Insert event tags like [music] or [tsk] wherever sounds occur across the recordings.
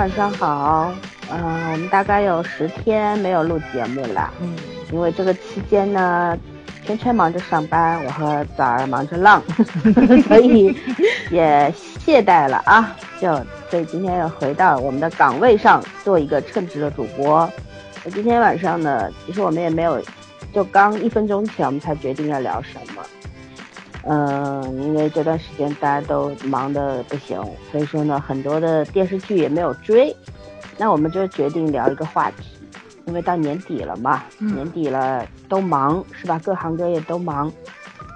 晚上好。嗯，我们大概有十天没有录节目了。嗯，因为这个期间呢，圈圈忙着上班，我和枣儿忙着浪，[laughs] 所以也懈怠了啊。就所以今天要回到我们的岗位上，做一个称职的主播。那今天晚上呢，其实我们也没有，就刚一分钟前我们才决定要聊什么。嗯，因为这段时间大家都忙得不行，所以说呢，很多的电视剧也没有追。那我们就决定聊一个话题，因为到年底了嘛，年底了都忙是吧？各行各业都忙，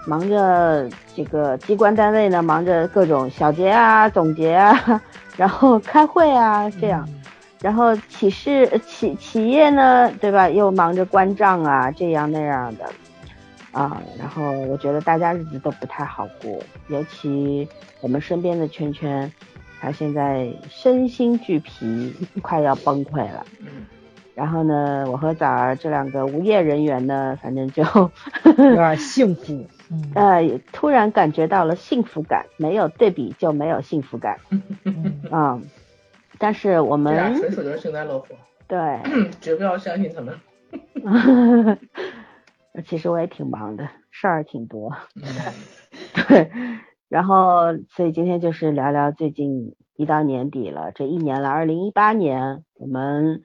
忙着这个机关单位呢，忙着各种小结啊、总结啊，[laughs] 然后开会啊这样，然后企事企企业呢，对吧？又忙着关账啊，这样那样的啊，然后我觉得大家日子都不太好过，尤其我们身边的圈圈。他现在身心俱疲，快要崩溃了。然后呢，我和枣儿这两个无业人员呢，反正就有点 [laughs] 幸福。嗯呃，突然感觉到了幸福感，没有对比就没有幸福感。嗯，但是我们纯属就是幸灾乐祸。对，[clears throat] 绝不要相信他们。[laughs] 其实我也挺忙的，事儿挺多。[laughs] 对。然后，所以今天就是聊聊最近一到年底了，这一年了，二零一八年，我们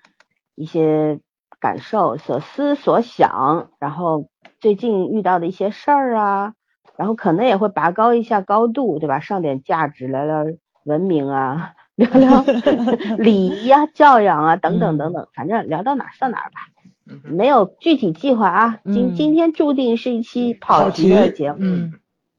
一些感受、所思所想，然后最近遇到的一些事儿啊，然后可能也会拔高一下高度，对吧？上点价值，聊聊文明啊，[laughs] 聊聊 [laughs] 礼仪啊、教养啊，等等等等，反正聊到哪算哪吧，没有具体计划啊。今今天注定是一期跑题的节目。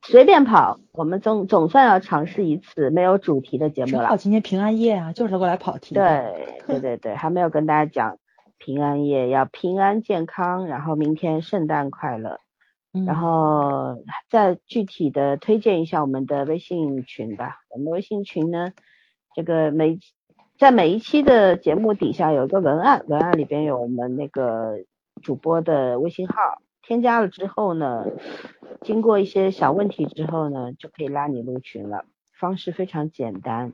随便跑，我们总总算要尝试一次没有主题的节目了。好，今天平安夜啊，就是过来跑题。对对对对，还没有跟大家讲平安夜要平安健康，然后明天圣诞快乐，然后再具体的推荐一下我们的微信群吧。我们微信群呢，这个每在每一期的节目底下有一个文案，文案里边有我们那个主播的微信号。添加了之后呢，经过一些小问题之后呢，就可以拉你入群了。方式非常简单，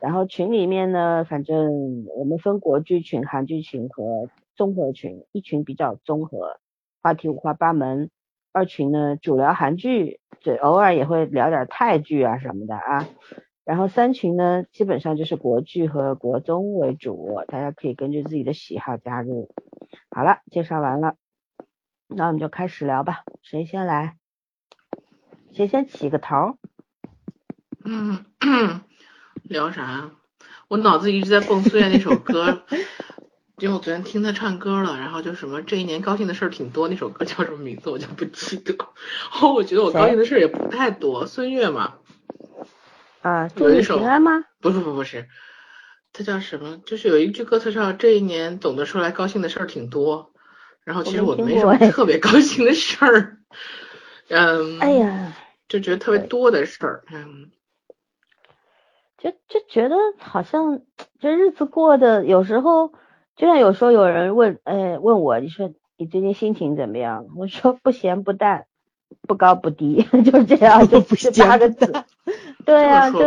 然后群里面呢，反正我们分国剧群、韩剧群和综合群。一群比较综合，话题五花八门；二群呢，主聊韩剧，对，偶尔也会聊点泰剧啊什么的啊。然后三群呢，基本上就是国剧和国综为主，大家可以根据自己的喜好加入。好了，介绍完了。那我们就开始聊吧，谁先来？谁先起个头？嗯，[clears throat] 聊啥？我脑子一直在蹦苏叶那首歌，因为我昨天听他唱歌了，然后就什么这一年高兴的事儿挺多，那首歌叫什么名字我就不记得。[laughs] 然后我觉得我高兴的事儿也不太多，孙悦嘛。啊，祝你平安吗？不不不不是，他叫什么？就是有一句歌词上，这一年总的说来高兴的事儿挺多。然后其实我没什么特别高兴的事儿，嗯，哎呀，就觉得特别多的事儿，嗯，就就觉得好像这日子过得有时候，就像有时候有人问，哎，问我，你说你最近心情怎么样？我说不咸不淡，不高不低，[laughs] 就这样，[laughs] 就不是八个字，[laughs] 对呀，就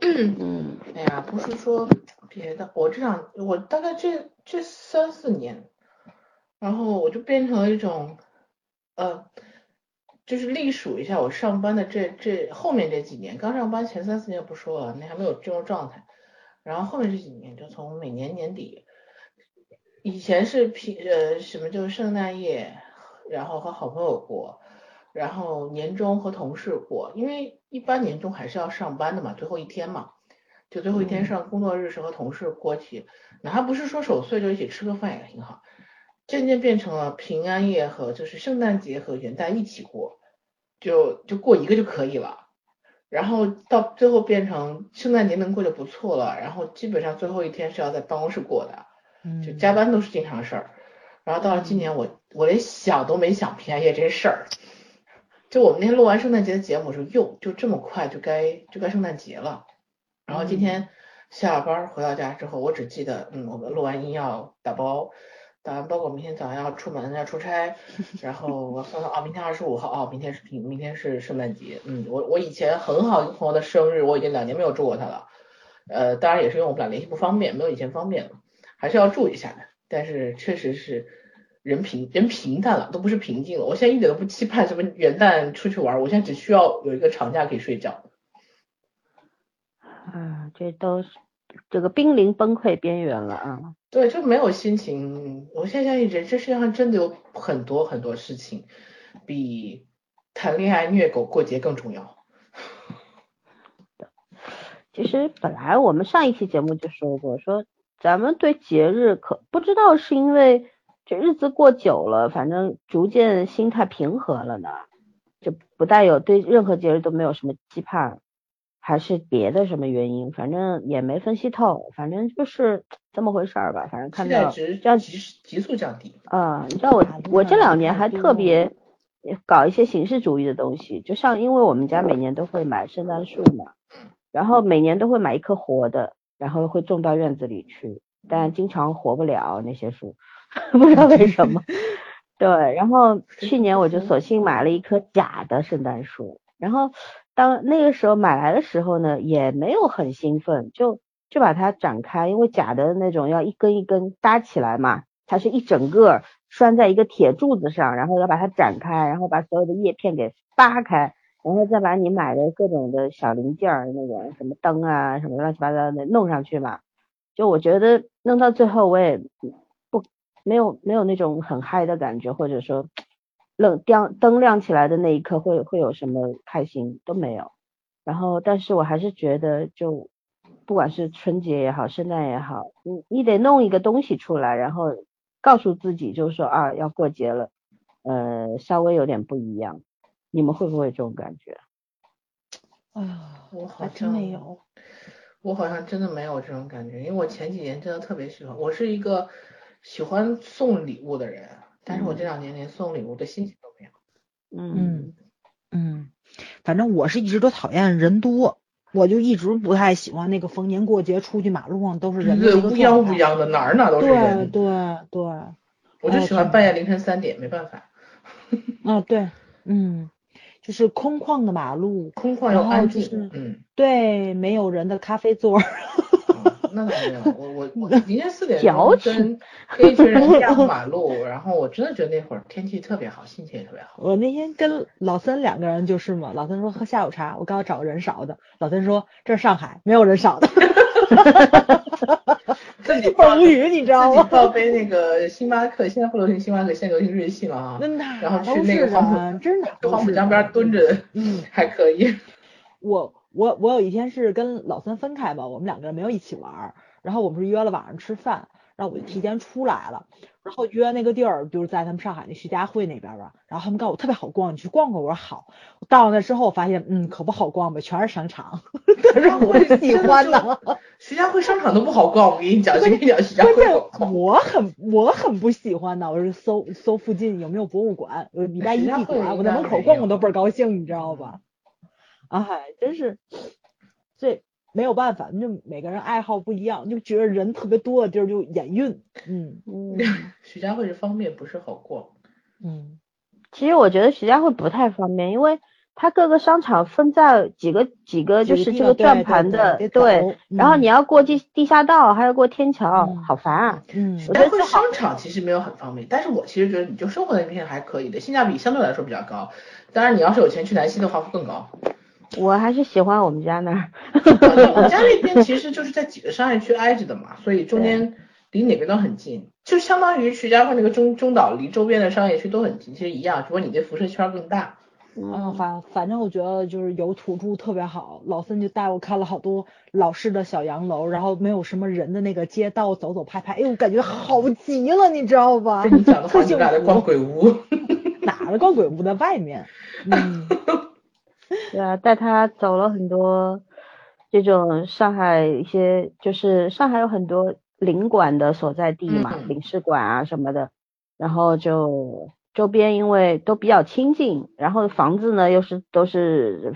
嗯，哎呀，不是说别的，我这样，我大概这这三四年。然后我就变成了一种，呃，就是隶属一下我上班的这这后面这几年，刚上班前三四年不说了，那还没有进入状态。然后后面这几年，就从每年年底，以前是平呃什么就是圣诞夜，然后和好朋友过，然后年终和同事过，因为一般年终还是要上班的嘛，最后一天嘛，就最后一天上工作日是和同事过起，哪怕不是说守岁，就一起吃个饭也挺好。渐渐变成了平安夜和就是圣诞节和元旦一起过，就就过一个就可以了。然后到最后变成圣诞节能过就不错了。然后基本上最后一天是要在办公室过的，就加班都是经常事儿。然后到了今年，我我连想都没想平安夜这事儿。就我们那天录完圣诞节的节目，说哟，就这么快就该就该圣诞节了。然后今天下了班回到家之后，我只记得嗯，我们录完音要打包。打完包裹，明天早上要出门要出差，然后我算算哦，明天二十五号啊，明天是明明天是圣诞节，嗯，我我以前很好一个朋友的生日，我已经两年没有祝过他了，呃，当然也是因为我们俩联系不方便，没有以前方便了，还是要注意一下的。但是确实是人平人平淡了，都不是平静了。我现在一点都不期盼什么元旦出去玩，我现在只需要有一个长假可以睡觉。啊，这都是这个濒临崩溃边缘了啊！对，就没有心情。我现在相信人这世界上真的有很多很多事情比谈恋爱、虐狗、过节更重要。[laughs] 其实本来我们上一期节目就说过，说咱们对节日可不知道是因为这日子过久了，反正逐渐心态平和了呢，就不带有对任何节日都没有什么期盼。还是别的什么原因，反正也没分析透，反正就是这么回事儿吧。反正看到这样急急速降低。啊，你知道我我这两年还特别搞一些形式主义的东西，就像因为我们家每年都会买圣诞树嘛，然后每年都会买一棵活的，然后会种到院子里去，但经常活不了那些树，[laughs] 不知道为什么。[laughs] 对，然后去年我就索性买了一棵假的圣诞树，然后。当那个时候买来的时候呢，也没有很兴奋，就就把它展开，因为假的那种要一根一根搭起来嘛，它是一整个拴在一个铁柱子上，然后要把它展开，然后把所有的叶片给扒开，然后再把你买的各种的小零件儿，那个什么灯啊，什么乱七八糟的弄上去嘛。就我觉得弄到最后，我也不没有没有那种很嗨的感觉，或者说。冷亮灯亮起来的那一刻会会有什么开心都没有，然后但是我还是觉得就不管是春节也好，圣诞也好，你你得弄一个东西出来，然后告诉自己就是说啊要过节了，呃稍微有点不一样，你们会不会这种感觉？哎呀，我好像没有，我好像真的没有这种感觉，因为我前几年真的特别喜欢，我是一个喜欢送礼物的人。但是我这两年连送礼物的心情都没有。嗯嗯，反正我是一直都讨厌人多，我就一直不太喜欢那个逢年过节出去马路上都是人。对，乌泱乌泱的，哪儿哪都是人。对对对。我就喜欢半夜凌晨三点，没办法。[laughs] 啊对，嗯，就是空旷的马路，空旷又安静。嗯。对，没有人的咖啡座。那倒没有，我我我 [laughs] 凌晨四点钟跟 [laughs] 跟一群人压马路，然后我真的觉得那会儿天气特别好，心情也特别好。我那天跟老三两个人就是嘛，老三说喝下午茶，我刚好找个人少的，老三说这是上海，没有人少的。[laughs] 自己无语，你知道吗？自己泡杯那个星巴克，现在不流行星巴克，现在流行瑞幸了啊。[laughs] 然后去那个黄浦，真的，黄浦江边蹲着，嗯，[laughs] 还可以。我。我我有一天是跟老三分开吧，我们两个人没有一起玩，然后我们是约了晚上吃饭，然后我就提前出来了，然后约那个地儿就是在他们上海那徐家汇那边吧，然后他们告诉我特别好逛，你去逛逛，我说好。到了那之后我发现，嗯，可不好逛吧，全是商场，[laughs] 但是我喜欢的。徐家汇商场都不好逛，我跟你讲，跟你讲徐家汇。我很我很不喜欢的，我是搜搜附近有没有博物馆，有礼拜一闭馆，我在门口逛逛都倍儿高兴，你知道吧？哎，真是，这没有办法，就每个人爱好不一样，就觉得人特别多的地儿就眼晕。嗯嗯，[laughs] 徐家汇这方面，不是好逛。嗯，其实我觉得徐家汇不太方便，因为它各个商场分在几个几个就是这个转盘的，对，然后你要过地地下道，还要过天桥，好烦啊。嗯，徐家汇商场其实没有很方便，但是我其实觉得你就生活那片还可以的，性价比相对来说比较高。当然你要是有钱去南溪的话会更高。我还是喜欢我们家那儿，我们家那边 [laughs] 其实就是在几个商业区挨着的嘛，所以中间离哪边都很近，就相当于徐家汇那个中中岛离周边的商业区都很近，其实一样，只不过你这辐射圈更大。嗯，反反正我觉得就是有土著特别好，老孙就带我看了好多老式的小洋楼，然后没有什么人的那个街道走走拍拍，哎呦，感觉好极了，你知道吧？你讲的话，你俩在逛鬼屋？哪的逛鬼屋在外面？[laughs] 嗯。[laughs] 对啊，带他走了很多这种上海一些，就是上海有很多领馆的所在地嘛，领事馆啊什么的，然后就周边因为都比较亲近，然后房子呢又是都是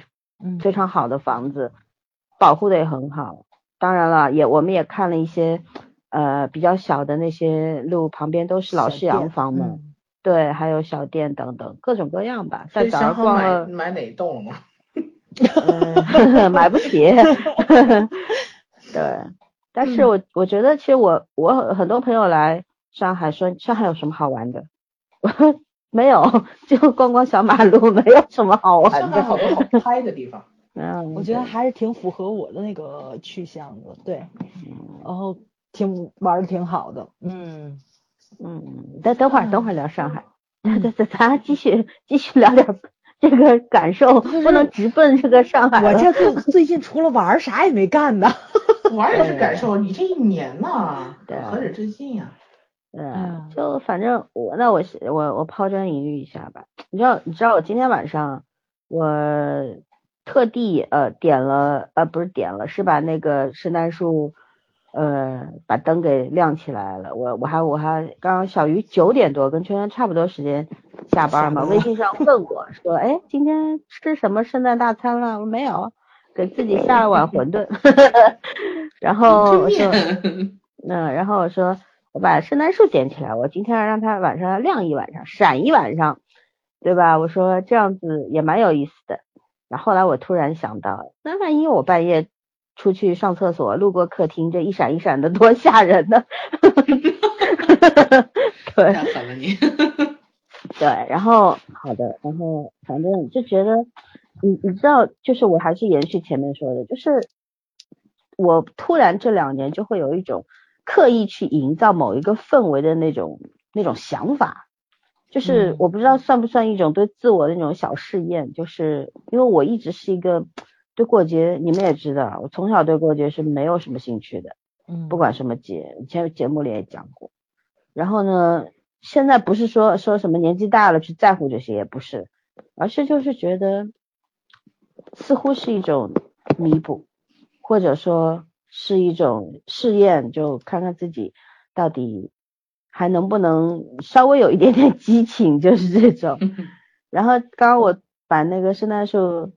非常好的房子，保护的也很好。当然了，也我们也看了一些呃比较小的那些路旁边都是老式洋房嘛。对，还有小店等等，各种各样吧。在早上逛了，买哪一栋了吗？[laughs] 买不起。对，但是嗯我我觉得其实我我很多朋友来上海说上海有什么好玩的，我 [laughs] 说没有，就逛逛小马路，没有什么好玩上海的。好多好拍的地方。[laughs] 嗯，我觉得对还是挺符合我的那个去向的，对，嗯然后挺玩的挺好的，嗯，嗯，等等会儿等会儿聊上海，嗯 [laughs] 咱咱咱继续继续聊点这个感受，不能直奔这个上海。我这最最近除了玩儿啥也没干呢，[laughs] 玩也是感受，你这一年呐，对何止最近呀？嗯嗯，就反正我那我我我抛砖引玉一下吧。你知道你知道我今天晚上我特地呃点了呃不是点了是把那个圣诞树呃把灯给亮起来了。我我还我还刚刚小鱼九点多跟圈圈差不多时间下班嘛，微信上问我说哎今天吃什么圣诞大餐了？我说没有，给自己下了碗馄饨。[laughs] 然后我说。[laughs] 面，嗯，然后我说我把圣诞树点起来，我今天要让它晚上亮一晚上，闪一晚上，对吧？我说这样子也蛮有意思的。然后后来我突然想到，那万一我半夜出去上厕所，路过客厅，这一闪一闪的 [laughs] 多吓人呢？对太狠了你。对，然后好的，然后反正就觉得，你你知道，就是我还是延续前面说的，就是我突然这两年就会有一种刻意去营造某一个氛围的那种那种想法，就是嗯我不知道算不算一种对自我的那种小试验，就是因为我一直是一个对过节，你们也知道，我从小对过节是没有什么兴趣的。嗯，不管什么节，以前节目里也讲过。然后呢，现在不是说说什么年纪大了去在乎这些，也不是，而是就是觉得似乎是一种弥补，或者说是一种试验，就看看自己到底还能不能稍微有一点点激情，就是这种。[laughs] 然后刚刚我把那个圣诞树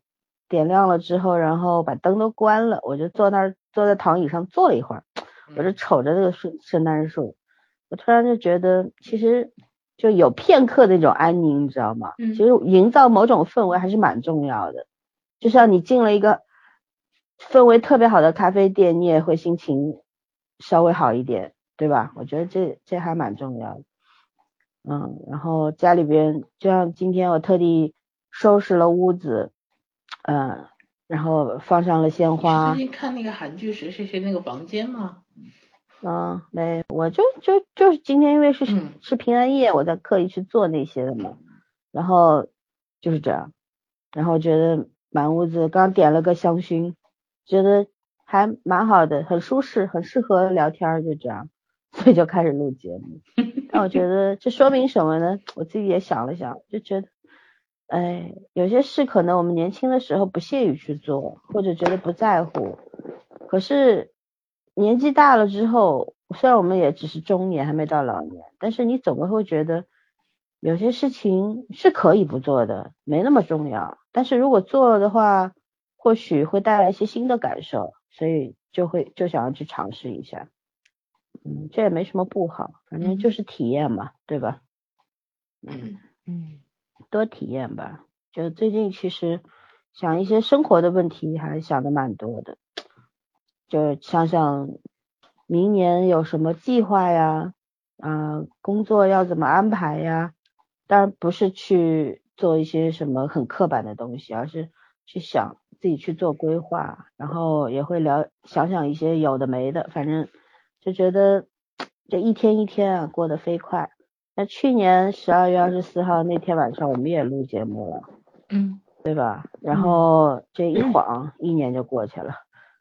点亮了之后，然后把灯都关了，我就坐那儿坐在躺椅上坐了一会儿，我就瞅着这个圣圣诞树，我突然就觉得其实就有片刻的那种安宁，你知道吗？嗯其实营造某种氛围还是蛮重要的，就像你进了一个氛围特别好的咖啡店，你也会心情稍微好一点，对吧？我觉得这这还蛮重要的。嗯，然后家里边就像今天我特地收拾了屋子，嗯，然后放上了鲜花最。近看那个韩剧谁谁谁那个房间吗？嗯，没，我就就就是今天因为是、嗯是平安夜，我在刻意去做那些的嘛，然后就是这样，然后觉得满屋子刚点了个香薰，觉得还蛮好的，很舒适，很适合聊天儿，就这样，所以就开始录节目。[laughs] 但我觉得这说明什么呢？我自己也想了想，就觉得，哎，有些事可能我们年轻的时候不屑于去做，或者觉得不在乎，可是年纪大了之后，虽然我们也只是中年，还没到老年，但是你总归会觉得有些事情是可以不做的，没那么重要。但是如果做了的话，或许会带来一些新的感受，所以就会就想要去尝试一下。嗯，这也没什么不好，反正就是体验嘛，对吧？嗯嗯多体验吧。就最近其实想一些生活的问题，还想的蛮多的，就想想明年有什么计划呀，啊、工作要怎么安排呀。当然不是去做一些什么很刻板的东西，而是去想自己去做规划，然后也会聊想想一些有的没的，反正就觉得这一天一天啊过得飞快。那去年十二月二十四号那天晚上，我们也录节目了，嗯，对吧？然嗯后这一晃一年就过去了，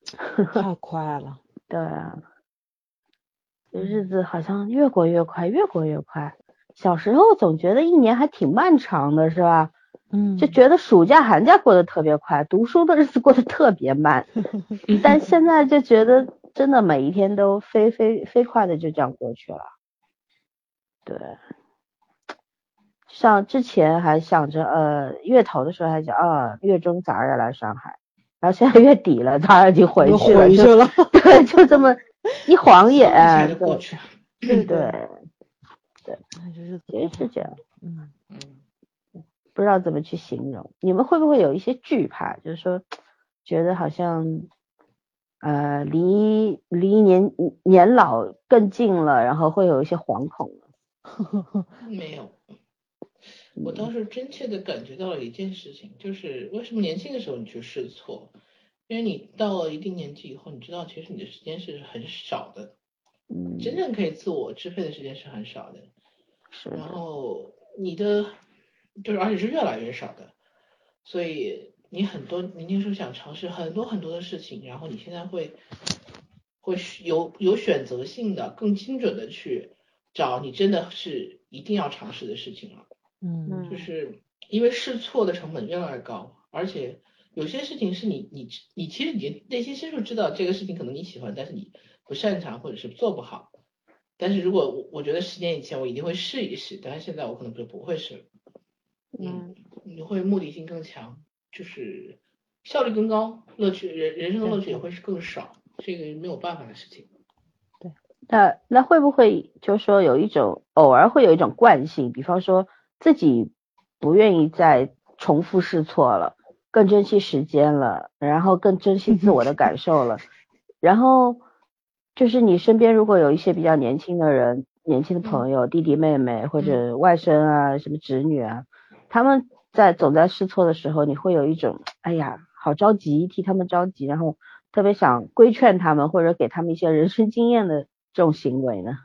[laughs] 太快了，对啊，这日子好像越过越快，越过越快。小时候总觉得一年还挺漫长的，是吧？嗯，就觉得暑假寒假过得特别快，读书的日子过得特别慢。[laughs] 但现在就觉得真的每一天都飞飞飞快的就这样过去了。对，像之前还想着呃月头的时候还想啊月中早上要来上海，然后现在月底了，早上已经回去了，就回去了，[laughs] 对，就这么 [laughs] 一晃眼，对就过去了。对 [laughs] 对，哎这日子其实是这样。嗯嗯，不知道怎么去形容。你们会不会有一些惧怕，就是说觉得好像呃离离年年老更近了，然后会有一些惶恐了？[laughs] 没有，我倒是真切的感觉到了一件事情，就是为什么年轻的时候你去试错，因为你到了一定年纪以后，你知道其实你的时间是很少的，嗯，真正可以自我支配的时间是很少的，是，然后你的就是而且是越来越少的，所以。你很多年轻时候想尝试很多很多的事情，然后你现在会会有有选择性的、更精准的去找你真的是一定要尝试的事情了。嗯，就是因为试错的成本越来越高，而且有些事情是你你你其实你内心深处知道这个事情可能你喜欢，但是你不擅长或者是做不好。但是如果我我觉得十年以前我一定会试一试，但是现在我可能就不会试了。嗯，你会目的性更强。就是效率更高，乐趣人人生的乐趣也会是更少，这个没有办法的事情。对，那那会不会就说有一种偶尔会有一种惯性，比方说自己不愿意再重复试错了，更珍惜时间了，然后更珍惜自我的感受了，然后就是你身边如果有一些比较年轻的人、年轻的朋友、弟弟妹妹或者外甥啊、什么侄女啊，他们。在总在试错的时候，你会有一种哎呀，好着急，替他们着急，然后特别想规劝他们，或者给他们一些人生经验的这种行为呢？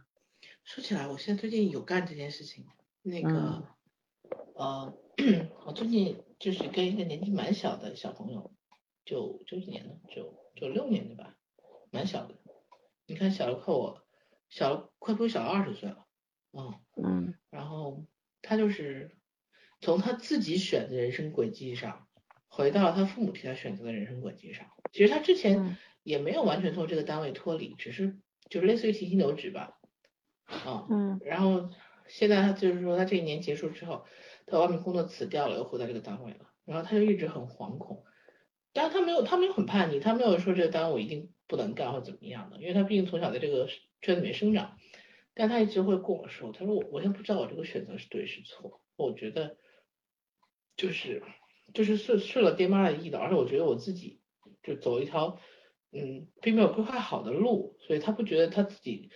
说起来，我现在最近有干这件事情。那个，呃，我最近就是跟一个年纪蛮小的小朋友，九九几年的，九九六年的吧，蛮小的。你看，小了快我，小了快比我小了二十岁了。嗯嗯。然后他就是。从他自己选的人生轨迹上，回到了他父母替他选择的人生轨迹上。其实他之前也没有完全从这个单位脱离，只是就是类似于提薪留职吧。啊，嗯。然后现在他就是说，他这一年结束之后，他外面工作辞掉了，又回到这个单位了。然后他就一直很惶恐，但是他没有，他没有很叛逆，他没有说这个单位我一定不能干或怎么样的，因为他毕竟从小在这个圈子里面生长。但他一直会跟我说，他说我我现在不知道我这个选择是对是错，我觉得。就是就是顺顺了爹妈的意的，而且我觉得我自己就走一条嗯并没有规划好的路，所以他不觉得他自己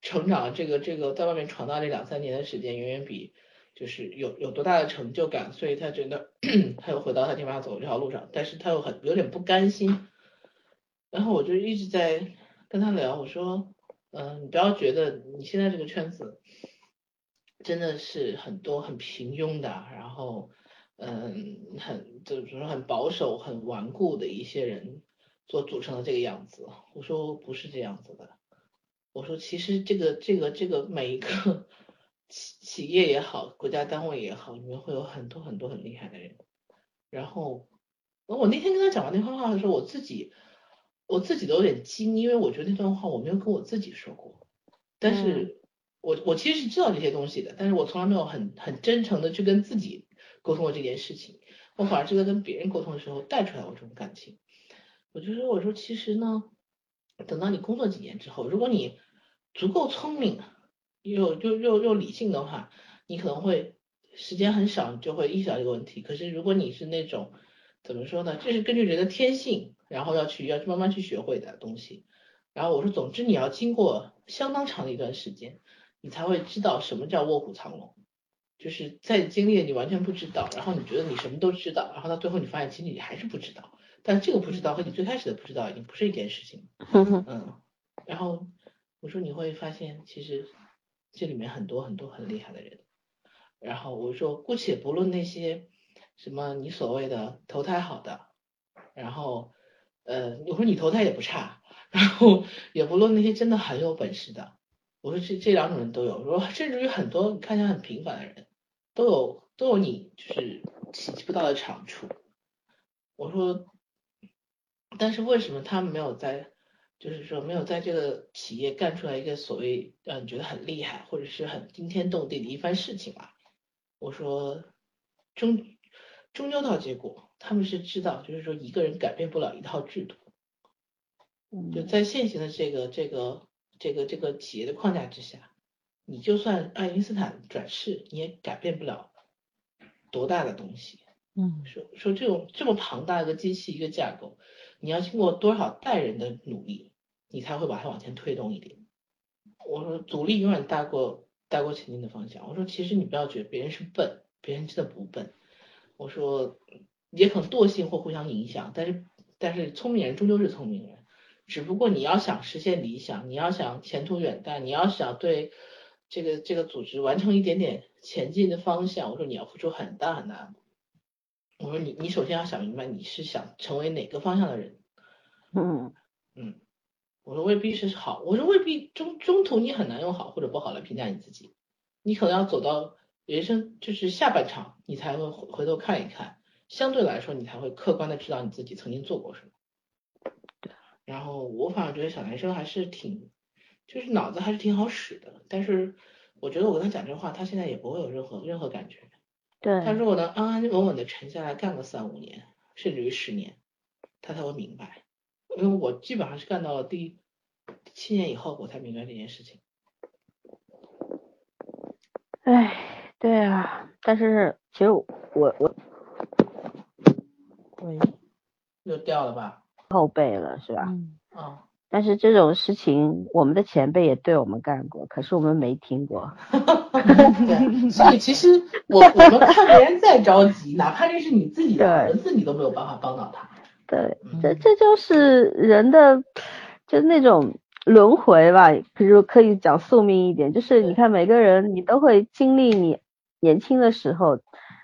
成长这个这个在外面闯荡这两三年的时间远远比就是有有多大的成就感，所以他觉得 [clears throat] 他又回到他爹妈走这条路上，但是他又很有点不甘心，然后我就一直在跟他聊，我说嗯你不要觉得你现在这个圈子真的是很多很平庸的，然后。嗯，很就是说很保守、很顽固的一些人所组成的这个样子。我说不是这样子的。我说其实这个、这个、这个每一个企企业也好，国家单位也好，里面会有很多很多很厉害的人。然后，我那天跟他讲完那番话的时候，我自己我自己都有点惊，因为我觉得那段话我没有跟我自己说过。但是我我其实是知道这些东西的，但是我从来没有很很真诚的去跟自己。沟通过这件事情，我反而是在跟别人沟通的时候带出来我这种感情。我就说，我说其实呢，等到你工作几年之后，如果你足够聪明，又又又又理性的话，你可能会时间很少，就会意识到这个问题。可是如果你是那种怎么说呢，这是根据人的天性，然后要去要去慢慢去学会的东西。然后我说，总之你要经过相当长的一段时间，你才会知道什么叫卧虎藏龙。就是在经历你完全不知道，然后你觉得你什么都知道，然后到最后你发现其实你还是不知道。但这个不知道和你最开始的不知道已经不是一件事情。嗯，然后我说你会发现其实这里面很多很多很厉害的人。然后我说姑且不论那些什么你所谓的投胎好的，然后呃我说你投胎也不差，然后也不论那些真的很有本事的，我说这这两种人都有，说甚至于很多看起来很平凡的人。都有都有你就是企及不到的长处，我说，但是为什么他们没有在，就是说没有在这个企业干出来一个所谓让你觉得很厉害或者是很惊天动地的一番事情啊？我说，终终究到结果，他们是知道，就是说一个人改变不了一套制度，就在现行的这个这个这个这个企业的框架之下。你就算爱因斯坦转世，你也改变不了多大的东西。嗯，说说这种这么庞大的机器一个架构，你要经过多少代人的努力，你才会把它往前推动一点。我说阻力永远大过大过前进的方向。我说其实你不要觉得别人是笨，别人真的不笨。我说也可能惰性或互相影响，但是但是聪明人终究是聪明人，只不过你要想实现理想，你要想前途远大，你要想对这个这个组织完成一点点前进的方向，我说你要付出很大很大的努力。我说你你首先要想明白你是想成为哪个方向的人。嗯嗯，我说未必是好，我说未必中中途你很难用好或者不好来评价你自己，你可能要走到人生就是下半场，你才会回回头看一看，相对来说你才会客观的知道你自己曾经做过什么。然后我反而觉得小男生还是挺，就是脑子还是挺好使的，但是我觉得我跟他讲这话，他现在也不会有任何任何感觉。对，他如果能安安稳稳的沉下来干个三五年，甚至于十年，他才会明白。因为我基本上是干到了第七年以后，我才明白这件事情。哎，对啊，但是其实我我喂，又掉了吧？后背了是吧？嗯，啊、但是这种事情，我们的前辈也对我们干过，可是我们没听过。[laughs] 对，所以其实我我们看别人再着急，哪怕这是你自己的儿子，你都没有办法帮到他。对，嗯这这就是人的，就那种轮回吧，比如可以讲宿命一点，就是你看每个人你都会经历你年轻的时候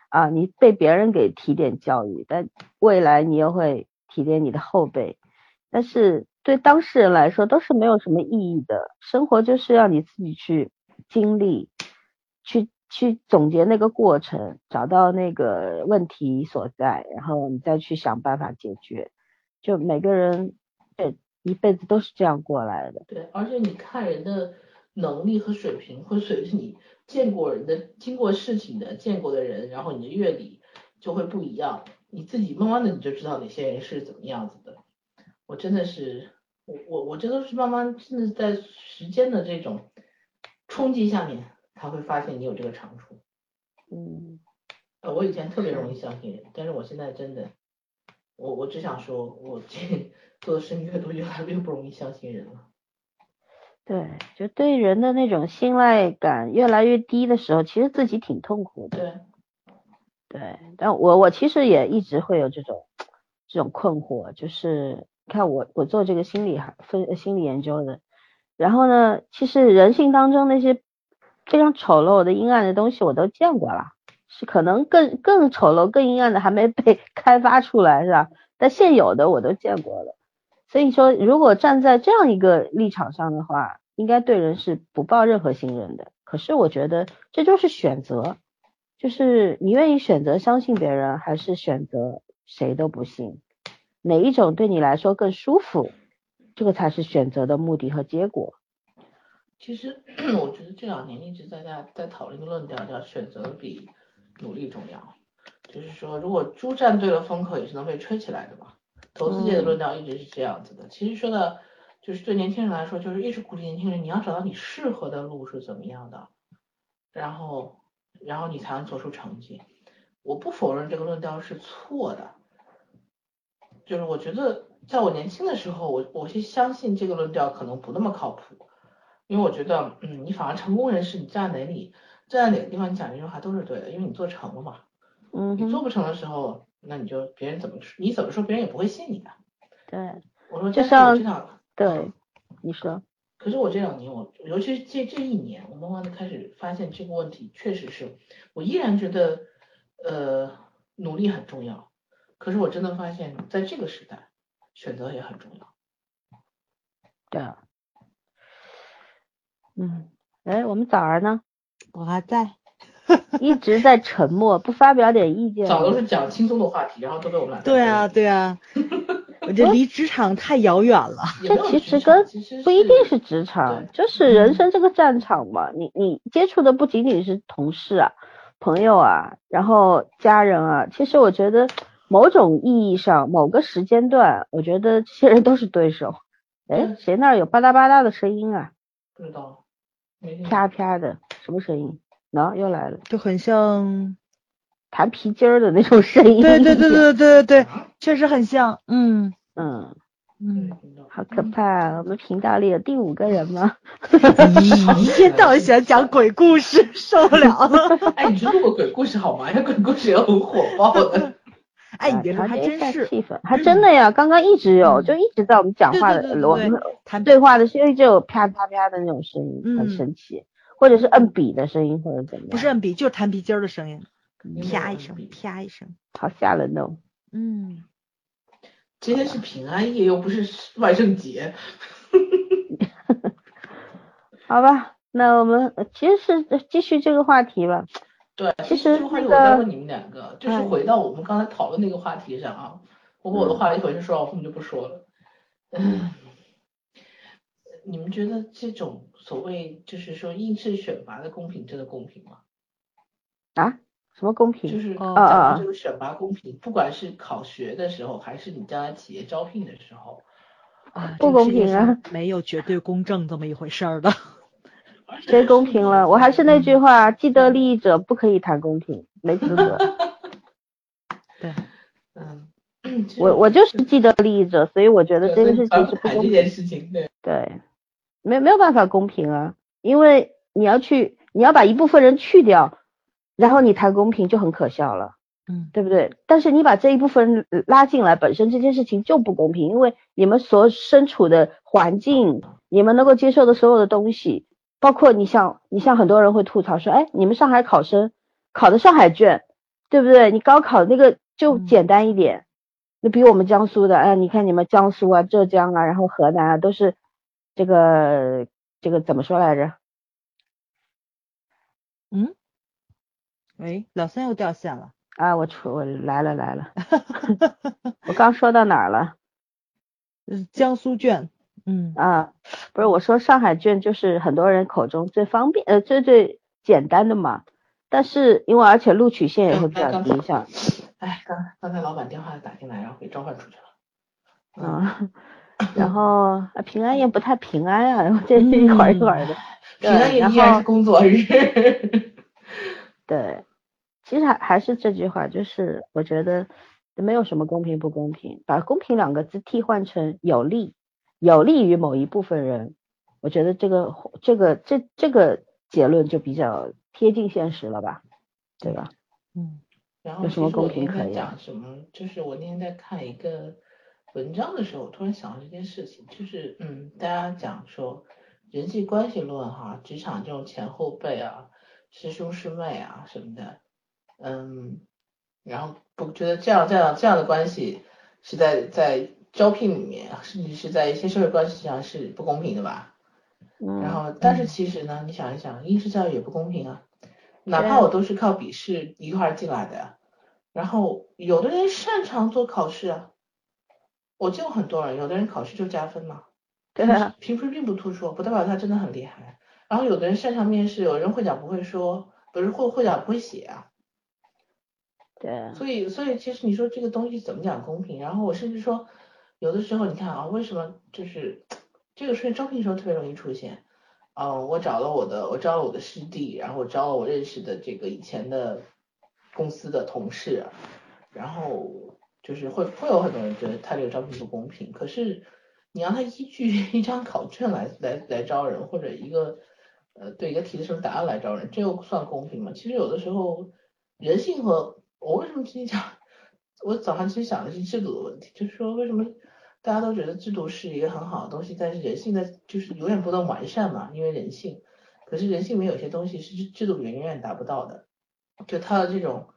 啊，你被别人给提点教育，但未来你又会提点你的后辈，但是对当事人来说都是没有什么意义的，生活就是要你自己去经历，去去总结那个过程，找到那个问题所在，然后你再去想办法解决。就每个人这一辈子都是这样过来的。对，而且你看人的能力和水平会随着你见过人的、经过事情的、见过的人，然后你的阅历就会不一样。你自己慢慢的你就知道哪些人是怎么样子的。我真的是，我我我这都是慢慢真的是在时间的这种冲击下面，才会发现你有这个长处。嗯，呃，我以前特别容易相信人，但是我现在真的，我我只想说，我这做的事情越多，越来越不容易相信人了。对，就对人的那种信赖感越来越低的时候，其实自己挺痛苦的。对，对，但我我其实也一直会有这种这种困惑，就是看我我做这个心理分心理研究的，然后呢，其实人性当中那些非常丑陋的阴暗的东西我都见过了，是可能更更丑陋、更阴暗的还没被 [laughs] 开发出来，是吧？但现有的我都见过了，所以说如果站在这样一个立场上的话，应该对人是不抱任何信任的。可是我觉得这就是选择。就是你愿意选择相信别人，还是选择谁都不信？哪一种对你来说更舒服？这个才是选择的目的和结果。其实 [clears throat] 我觉得这两年一直在在在讨论一个论调，叫选择比努力重要。就是说，如果猪站对了风口，也是能被吹起来的嘛。投资界的论调一直是这样子的。其实说的，就是对年轻人来说，就是一直鼓励年轻人，你要找到你适合的路是怎么样的，然后。然后你才能做出成绩。我不否认这个论调是错的，就是我觉得在我年轻的时候，我我是相信这个论调可能不那么靠谱，因为我觉得，嗯，你反而成功人士，你站在哪里，站在哪个地方，你讲这句话都是对的，因为你做成了嘛。嗯，你做不成的时候，那你就别人怎么你怎么说，别人也不会信你的。对，我说，就像对，你说。可是我这两年，我尤其是这这一年，我慢慢的开始发现这个问题，确实是我依然觉得，呃，努力很重要。可是我真的发现，在这个时代，选择也很重要。对啊。嗯，哎，我们枣儿呢？我还在，[laughs] 一直在沉默，不发表点意见。早都是讲轻松的话题，然后都被我们俩。对啊，对啊。[laughs] 我觉得离职场太遥远了。[laughs] 这其实跟不一定是职场，就是人生这个战场嘛。你你接触的不仅仅是同事啊、朋友啊，然后家人啊。其实我觉得某种意义上，某个时间段，我觉得这些人都是对手。[laughs] 哎，谁那儿有吧嗒吧嗒的声音啊？不知道。啪啪的，什么声音？喏，又来了，就很像弹皮筋儿的那种声音。对对对对对对对，确实很像。嗯，嗯，嗯，好可怕啊！我们频道里有第五个人吗？[laughs] 你一天到晚喜欢讲鬼故事，受不了了。[laughs] 哎，你去录个鬼故事好吗？因为鬼故事也很火爆的。哎，你别说，还真是。气氛，还真的呀！刚刚一直有，嗯就一直在我们讲话的我们谈对话的时候就有啪啪啪的那种声音，很嗯神奇，或者是摁笔的声音，或者怎么样，不是摁笔，就是弹皮筋儿的声音，嗯啪一声，啪一声。好吓人哦。嗯，今天是平安夜，又不是万圣节。[laughs] 好吧，那我们呃其实是继续这个话题吧。对，其实这个话题那个我再问你们两个，就是嗯回到我们刚才讨论那个话题上啊，我把我的话一回去说，我后面就不说了。嗯，你们觉得这种所谓就是说应试选拔的公平，真的公平吗？啊？什么公平？就是啊这个选拔公平，不管是考学的时候，还是你将来企业招聘的时候，啊，不公平啊没有绝对公正这么一回事儿的。谁公平了？我还是那句话，既得利益者不可以谈公平，没资格。[laughs] 对，嗯，我我就是既得利益者，所以我觉得这个事情是不公平。件事情，对，对，没没有办法公平啊，因为你要去，你要把一部分人去掉，然后你谈公平就很可笑了，嗯对不对？但是你把这一部分人拉进来，本身这件事情就不公平，因为你们所身处的环境，你们能够接受的所有的东西，包括你像你像很多人会吐槽说，哎，你们上海考生考的上海卷，对不对？你高考那个就嗯简单一点。那比我们江苏的，哎，你看你们江苏啊、浙江啊，然后河南啊，都是这个这个怎么说来着？嗯，喂，老三又掉线了。啊，我出我来了来了，[laughs] 我刚说到哪儿了？呃江苏卷，嗯啊，不是我说上海卷就是很多人口中最方便呃最最简单的嘛，但是因为而且录取线也会比较低，像哎，刚刚才老板电话打进来，然后给召唤出去了。嗯，然后啊平安夜不太平安啊，这一会儿一会儿的，平安夜然后依然是工作日。[laughs] 对，其实还还是这句话，就是我觉得没有什么公平不公平，把公平两个字替换成有利，有利于某一部分人，我觉得这个这个这这个结论就比较贴近现实了吧，对吧？嗯然后有什么公平可言讲什么？就是我那天在看一个文章的时候，我突然想到这件事情，就是嗯，大家讲说人际关系论哈，职场这种前后辈啊、师兄师妹啊什么的，嗯，然后不觉得这样这样这样的关系是在在招聘里面，甚至是在一些社会关系上是不公平的吧？嗯，然后，但是其实呢，你想一想，应试教育也不公平啊，哪怕我都是靠笔试一块儿进来的呀。然后，有的人擅长做考试啊，我见过很多人，有的人考试就加分嘛，对啊，评分并不突出，不代表他真的很厉害。然后，有的人擅长面试，有人会讲不会说，不是会会讲不会写啊。对，所以，所以其实你说这个东西怎么讲公平？然后我甚至说，有的时候你看啊，为什么就是这个出现招聘时候特别容易出现？嗯，我找了我的，我招了我的师弟，然后我招了我认识的这个以前的公司的同事，然后就是会会有很多人觉得他这个招聘不公平。可是你让他依据一张考卷来来来招人，或者一个呃对一个题的什么答案来招人，这又算公平吗？其实有的时候人性和我为什么今天讲，[laughs] 我早上其实想的是制度的问题，就是说为什么大家都觉得制度是一个很好的东西，但是人性的就是永远不能完善嘛，因为人性。可是人性里面有些东西是制度里面永远达不到的，就它的这种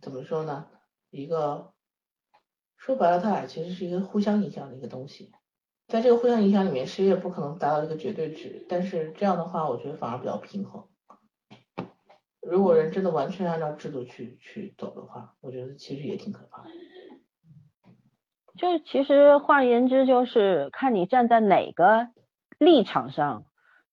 怎么说呢？一个说白了，它俩其实是一个互相影响的一个东西。在这个互相影响里面，谁也不可能达到一个绝对值，但是这样的话，我觉得反而比较平衡。如果人真的完全按照制度去去走的话，我觉得其实也挺可怕的。就其实换言之，就是看你站在哪个立场上，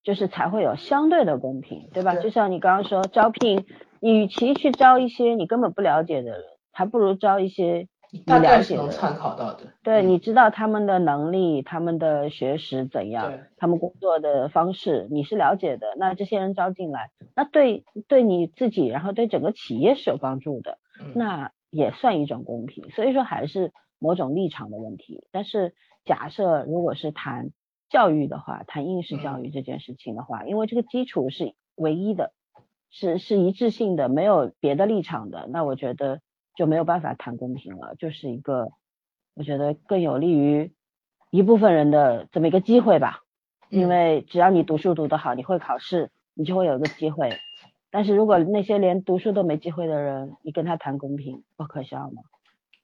就是才会有相对的公平，对吧？对就像你刚刚说，招聘，你与其去招一些你根本不了解的人，还不如招一些你大概了解的。是能参考到的。对，嗯你知道他们的能力、他们的学识怎样，他们工作的方式，你是了解的。那这些人招进来，那对对你自己，然后对整个企业是有帮助的。嗯那也算一种公平。所以说还是某种立场的问题。但是假设如果是谈教育的话，谈应试教育这件事情的话，因为这个基础是唯一的，是是一致性的，没有别的立场的，那我觉得就没有办法谈公平了，就是一个我觉得更有利于一部分人的这么一个机会吧。因为只要你读书读得好，你会考试，你就会有一个机会。但是如果那些连读书都没机会的人，你跟他谈公平，不可笑吗？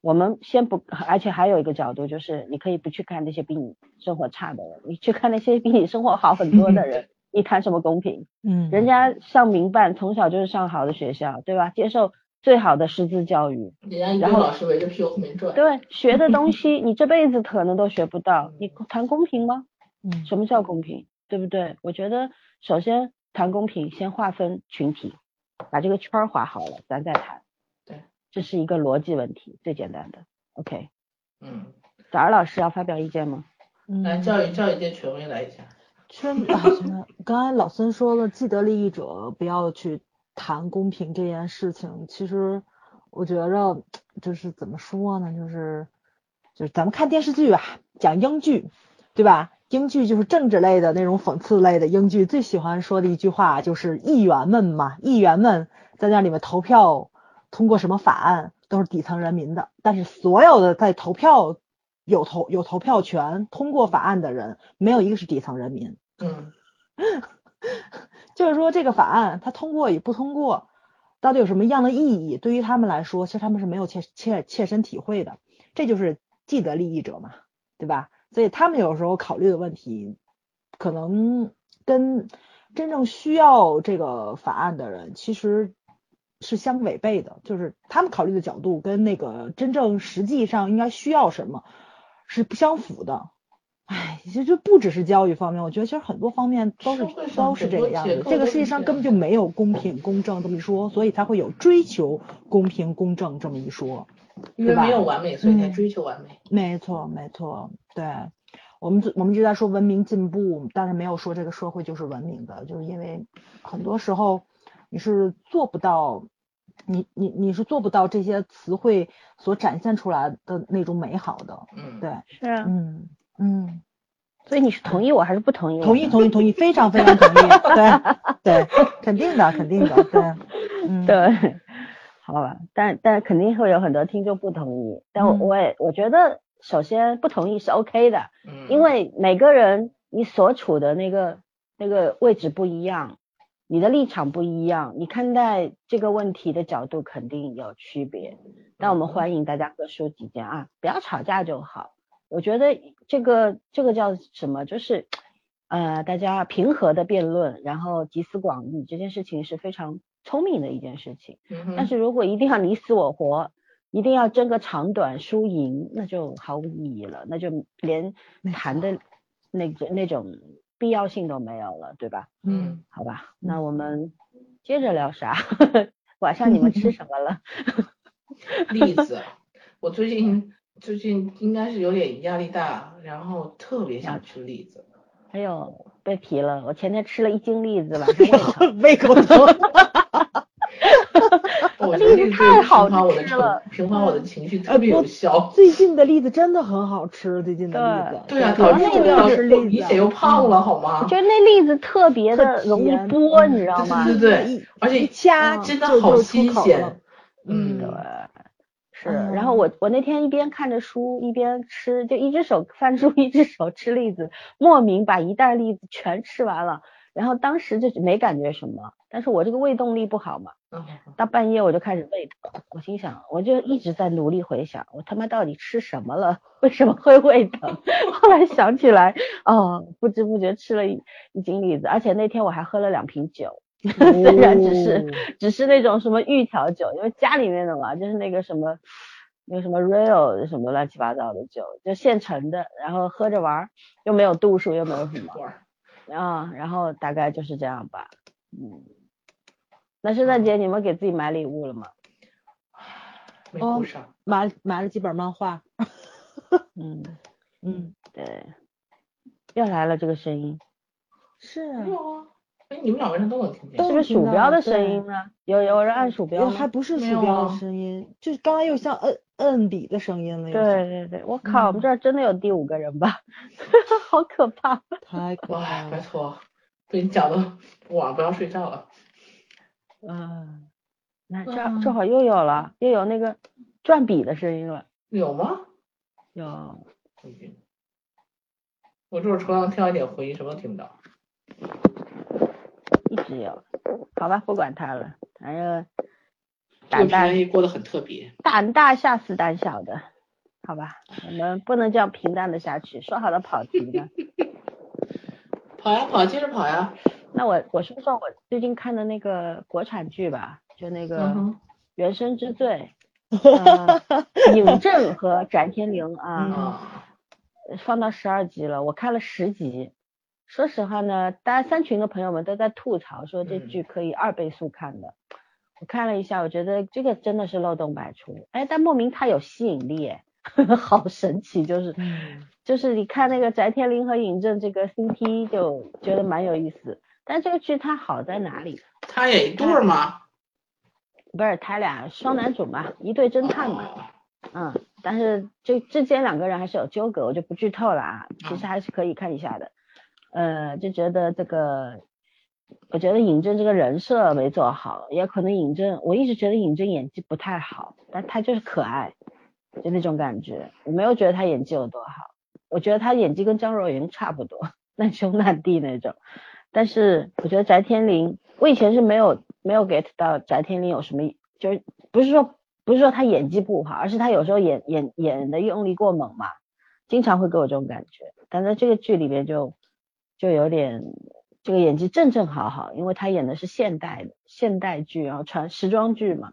我们先不，而且还有一个角度就是，你可以不去看那些比你生活差的人，你去看那些比你生活好很多的 [laughs] 人，你谈什么公平？嗯，人家上民办，从小就是上好的学校，对吧？接受最好的师资教育，人家一个老师围着屁股后面转，对，学的东西你这辈子可能都学不到，[laughs] 你谈公平吗？嗯，什么叫公平？对不对？我觉得首先谈公平，先划分群体，把这个圈儿划好了，咱再谈。对，这是一个逻辑问题，最简单的。OK。嗯。早儿老师要发表意见吗？来，教育教育界权威来一下。权威，刚才老孙说了，既得利益者不要去谈公平这件事情。其实我觉着就是怎么说呢？就是就是咱们看电视剧吧，讲英剧。对吧？英剧就是政治类的那种讽刺类的英剧，最喜欢说的一句话就是议员们嘛，议员们在那里面投票通过什么法案都是底层人民的，但是所有的在投票有投有投票权通过法案的人，没有一个是底层人民。嗯，[laughs] 就是说这个法案它通过与不通过，到底有什么样的意义？对于他们来说，其实他们是没有切切切身体会的，这就是既得利益者嘛，对吧？所以他们有时候考虑的问题，可能跟真正需要这个法案的人其实是相违背的，就是他们考虑的角度跟那个真正实际上应该需要什么是不相符的。唉，其实不只是教育方面，我觉得其实很多方面都是都是这个样子。这个世界上根本就没有公平公正这么一说，所以才会有追求公平公正这么一说。因为没有完美，所以才追求完美。没错，没错，对我们我们一直在说文明进步，但是没有说这个社会就是文明的，就是因为很多时候你是做不到，你你你是做不到这些词汇所展现出来的那种美好的。嗯，对，是啊，嗯嗯，所以你是同意我还是不同意？同意，同意，同意，非常非常同意。对对，肯定的，肯定的，对，嗯，对。好吧，但但肯定会有很多听众不同意，但我我也我觉得，首先不同意是 OK 的，嗯，因为每个人你所处的那个那个位置不一样，你的立场不一样，你看待这个问题的角度肯定有区别。那我们欢迎大家各抒己见啊，不要吵架就好。我觉得这个这个叫什么，就是呃大家平和的辩论，然后集思广益，这件事情是非常。聪明的一件事情，但是如果一定要你死我活，一定要争个长短输赢，那就毫无意义了，那就连谈的那个那种必要性都没有了，对吧？嗯，好吧，那我们接着聊啥？[laughs] 晚上你们吃什么了？[laughs] 栗子，我最近最近应该是有点压力大，然后特别想吃栗子。哎呦，被提了！我前天吃了一斤栗子，晚上胃口疼。[laughs] [laughs] 我觉得栗子太好吃了，平缓我的情绪特别有效。最近的栗子真的很好吃，最近的栗子。对啊，主要是不要吃栗子，明显又胖了，好吗？我觉得那栗子特别的容易剥，你知道吗？对对对，而且一掐真的好新鲜。嗯，对。是，然后我我那天一边看着书一边吃，就一只手翻书，一只手吃栗子，莫名把一袋栗子全吃完了。然后当时就没感觉什么，但是我这个胃动力不好嘛，到半夜我就开始胃疼。我心想，我就一直在努力回想，我他妈到底吃什么了？[laughs] 为什么会胃疼？[laughs] 后来想起来，哦，不知不觉吃了一一斤栗子，而且那天我还喝了两瓶酒，[laughs] 虽然只是只是那种什么预调酒，因为家里面的嘛，就是那个什么那个什么 real 什么乱七八糟的酒，就现成的，然后喝着玩，又没有度数，又没有什么。啊，然后大概就是这样吧，嗯，那圣诞节你们给自己买礼物了吗？没顾上，买买了几本漫画，[laughs] 嗯。嗯，对，又来了这个声音，是啊，哎，你们两个人都能听见都。是不是鼠标的声音呢？有有人按鼠标？还不是鼠标的啊声音，就是刚刚又像摁摁笔的声音了。又对，对对，我靠，我们这儿真的有第五个人吧？[laughs] 好可怕！太可怕，了。拜托，被你讲的晚上不要睡觉了。嗯，那这嗯这会儿又有了，又有那个转笔的声音了。有吗？有，我这会儿除了听到一点回音，什么都听不到。一直有。好吧，不管他了，反正胆大过得很特别。胆大吓死胆小的，好吧，我们不能这样平淡的下去。说好的跑题呢？[laughs] 跑呀跑，接着跑呀。那我我说说我最近看的那个国产剧吧，就那个《原生之罪 [laughs]》呃，尹正和翟天临啊，嗯啊，放到十二集了，我看了十集。说实话呢，大家三群的朋友们都在吐槽说这嗯剧可以二倍速看的。我看了一下，我觉得这个真的是漏洞百出，哎，但莫名它有吸引力，哎，[laughs] 好神奇，就是嗯就是你看那个翟天临和尹正这个 CP 就觉得蛮有意思。但这个剧它好在哪里？他也一对儿吗？不是他俩双男主嘛，一对侦探嘛，哦嗯，但是这之间两个人还是有纠葛，我就不剧透了啊，其嗯实还是可以看一下的。呃，就觉得这个，我觉得尹正这个人设没做好，也可能尹正，我一直觉得尹正演技不太好，但他就是可爱，就那种感觉，我没有觉得他演技有多好，我觉得他演技跟张若昀差不多，[laughs] 难兄难弟那种。但是我觉得翟天临，我以前是没有没有 get 到翟天临有什么，就是不是说不是说他演技不好，而是他有时候演演演的用力过猛嘛，经常会给我这种感觉。但在这个剧里边就就有点这个演技正正好好，因为他演的是现代的现代剧，然后穿时装剧嘛，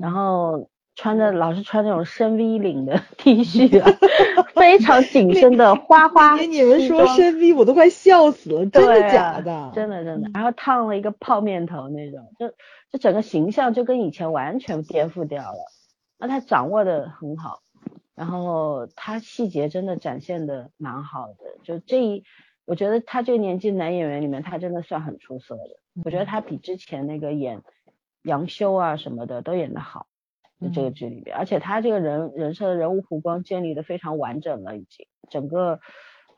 然后穿的老是穿那种深 V 领的 [laughs] T 恤啊，非常紧身的花花跟你们说深 V，我都快笑死了，真的假的？真的真的，然后烫了一个泡面头那种，就就整个形象就跟以前完全颠覆掉了。那他掌握的很好，然后他细节真的展现的蛮好的，就这一，我觉得他这个年纪男演员里面，他真的算很出色的。我觉得他比之前那个演杨修啊什么的都演得好，在这个剧里边，而且他这个人人设的人物弧光建立的非常完整了，已经整个。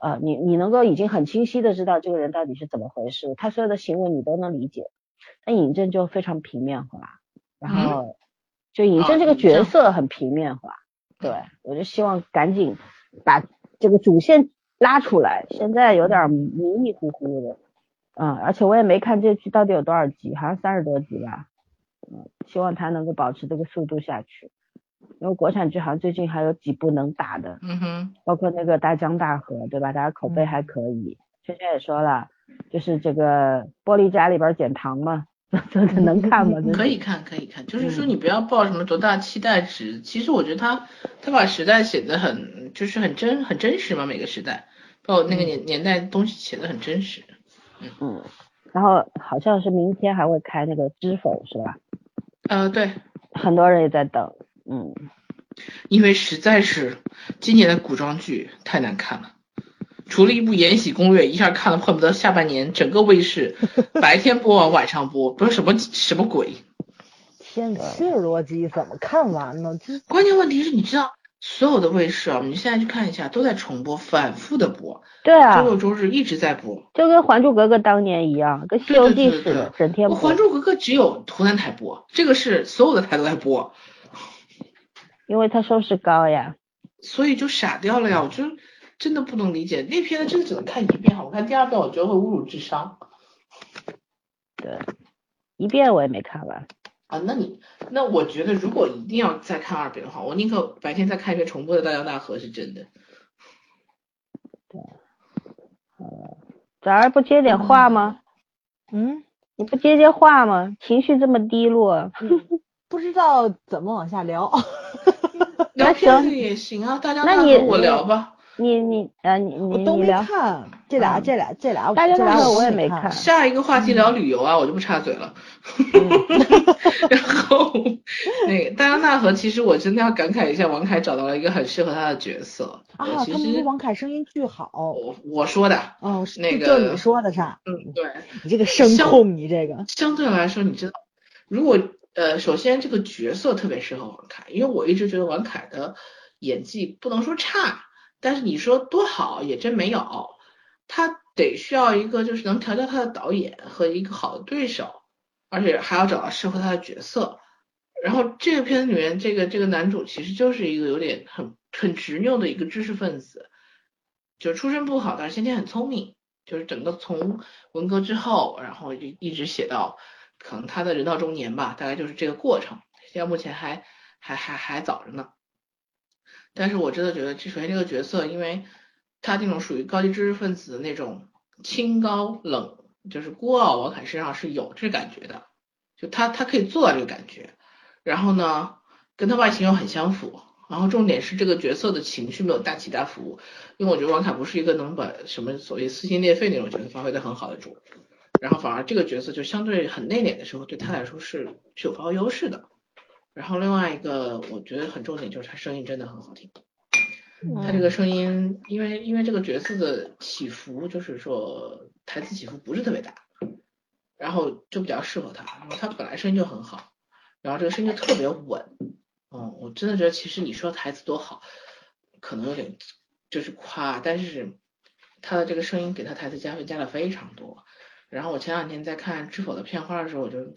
呃，你你能够已经很清晰的知道这个人到底是怎么回事，他所有的行为你都能理解。那尹正就非常平面化，然后就尹正这个角色很平面化，对我就希望赶紧把这个主线拉出来，现在有点迷迷糊糊的，嗯，而且我也没看这剧到底有多少集，好像三十多集吧，嗯，希望它能够保持这个速度下去，因为国产剧好像最近还有几部能打的，嗯哼，包括那个大江大河，对吧？大家口碑还可以。圈圈也说了，就是这个玻璃渣里边捡糖嘛，[laughs] 能看吗？可以看，可以看。就是说你不要抱什么多大期待值。其实我觉得他他把时代写的很，就是很真很真实嘛，每个时代，包括那个年年代东西写的很真实。嗯嗯，然后好像是明天还会开那个知否是吧？呃，对，很多人也在等，嗯，因为实在是今年的古装剧太难看了。除了一部《延禧攻略》，一下看了恨不得下半年整个卫视 [laughs] 白天播完晚上播，不是什么什么鬼。天切罗辑怎么看完呢？这关键问题是你知道，所有的卫视啊，你现在去看一下，都在重播，反复的播，对啊周，六周日一直在播。就跟《还珠格格》当年一样，跟《西游记》似的，整天我《播还，珠格格》只有湖南台播，这个是所有的台都在播，[laughs] 因为它收视高呀。所以就傻掉了呀！我就真的不能理解，那片子真的只能看一遍，哈。我看第二遍我觉得会侮辱智商对，一遍我也没看完。啊。那你那我觉得如果一定要再看二遍的话，我宁可白天再看一遍重播的《大江大河》是真的。早儿不接点话吗？嗯，你不接接话吗？情绪这么低落，不知道怎么往下聊。[laughs] 聊那行也行啊，大江大那你河我聊吧。你你呃你你都没看这俩嗯这俩这俩大家这俩那个我都没我也没看下一个话题聊旅游啊，我就不插嘴了。[laughs] 然后那个戴安娜和其实我真的要感慨一下，王凯找到了一个很适合他的角色。啊，呃其实他们说王凯声音巨好。我我说的，哦，是那个就个你说的啥？嗯，对，你这个声像控，你这个相对来说，你知道，如果呃，首先这个角色特别适合王凯，因为我一直觉得王凯的演技不能说差，但是你说多好也真没有，他得需要一个就是能调教他的导演和一个好的对手，而且还要找到适合他的角色。然后这个片子里面，这个这个男主其实就是一个有点很很执拗的一个知识分子，就是出身不好，但是先天很聪明，就是整个从文革之后，然后就一直写到可能他的人到中年吧，大概就是这个过程。现在目前还还还还早着呢，但是我真的觉得，这首先这个角色，因为他这种属于高级知识分子的那种清高冷，就是孤傲，王凯身上是有这感觉的，就他他可以做到这个感觉，然后呢，跟他外形又很相符。然后重点是这个角色的情绪没有大起大伏，因为我觉得王凯不是一个能把什么所谓撕心裂肺那种角色发挥的很好的主，然后反而这个角色就相对很内敛的时候，对他来说是是有发挥优势的。然后另外一个我觉得很重点就是他声音真的很好听，他这个声音因为因为这个角色的起伏就是说台词起伏不是特别大，然后就比较适合他，然后他本来声音就很好，然后这个声音就特别稳，嗯，我真的觉得其实你说台词多好，可能有点就是夸，但是他的这个声音给他台词加分加的非常多。然后我前两天在看《知否》的片花的时候，我就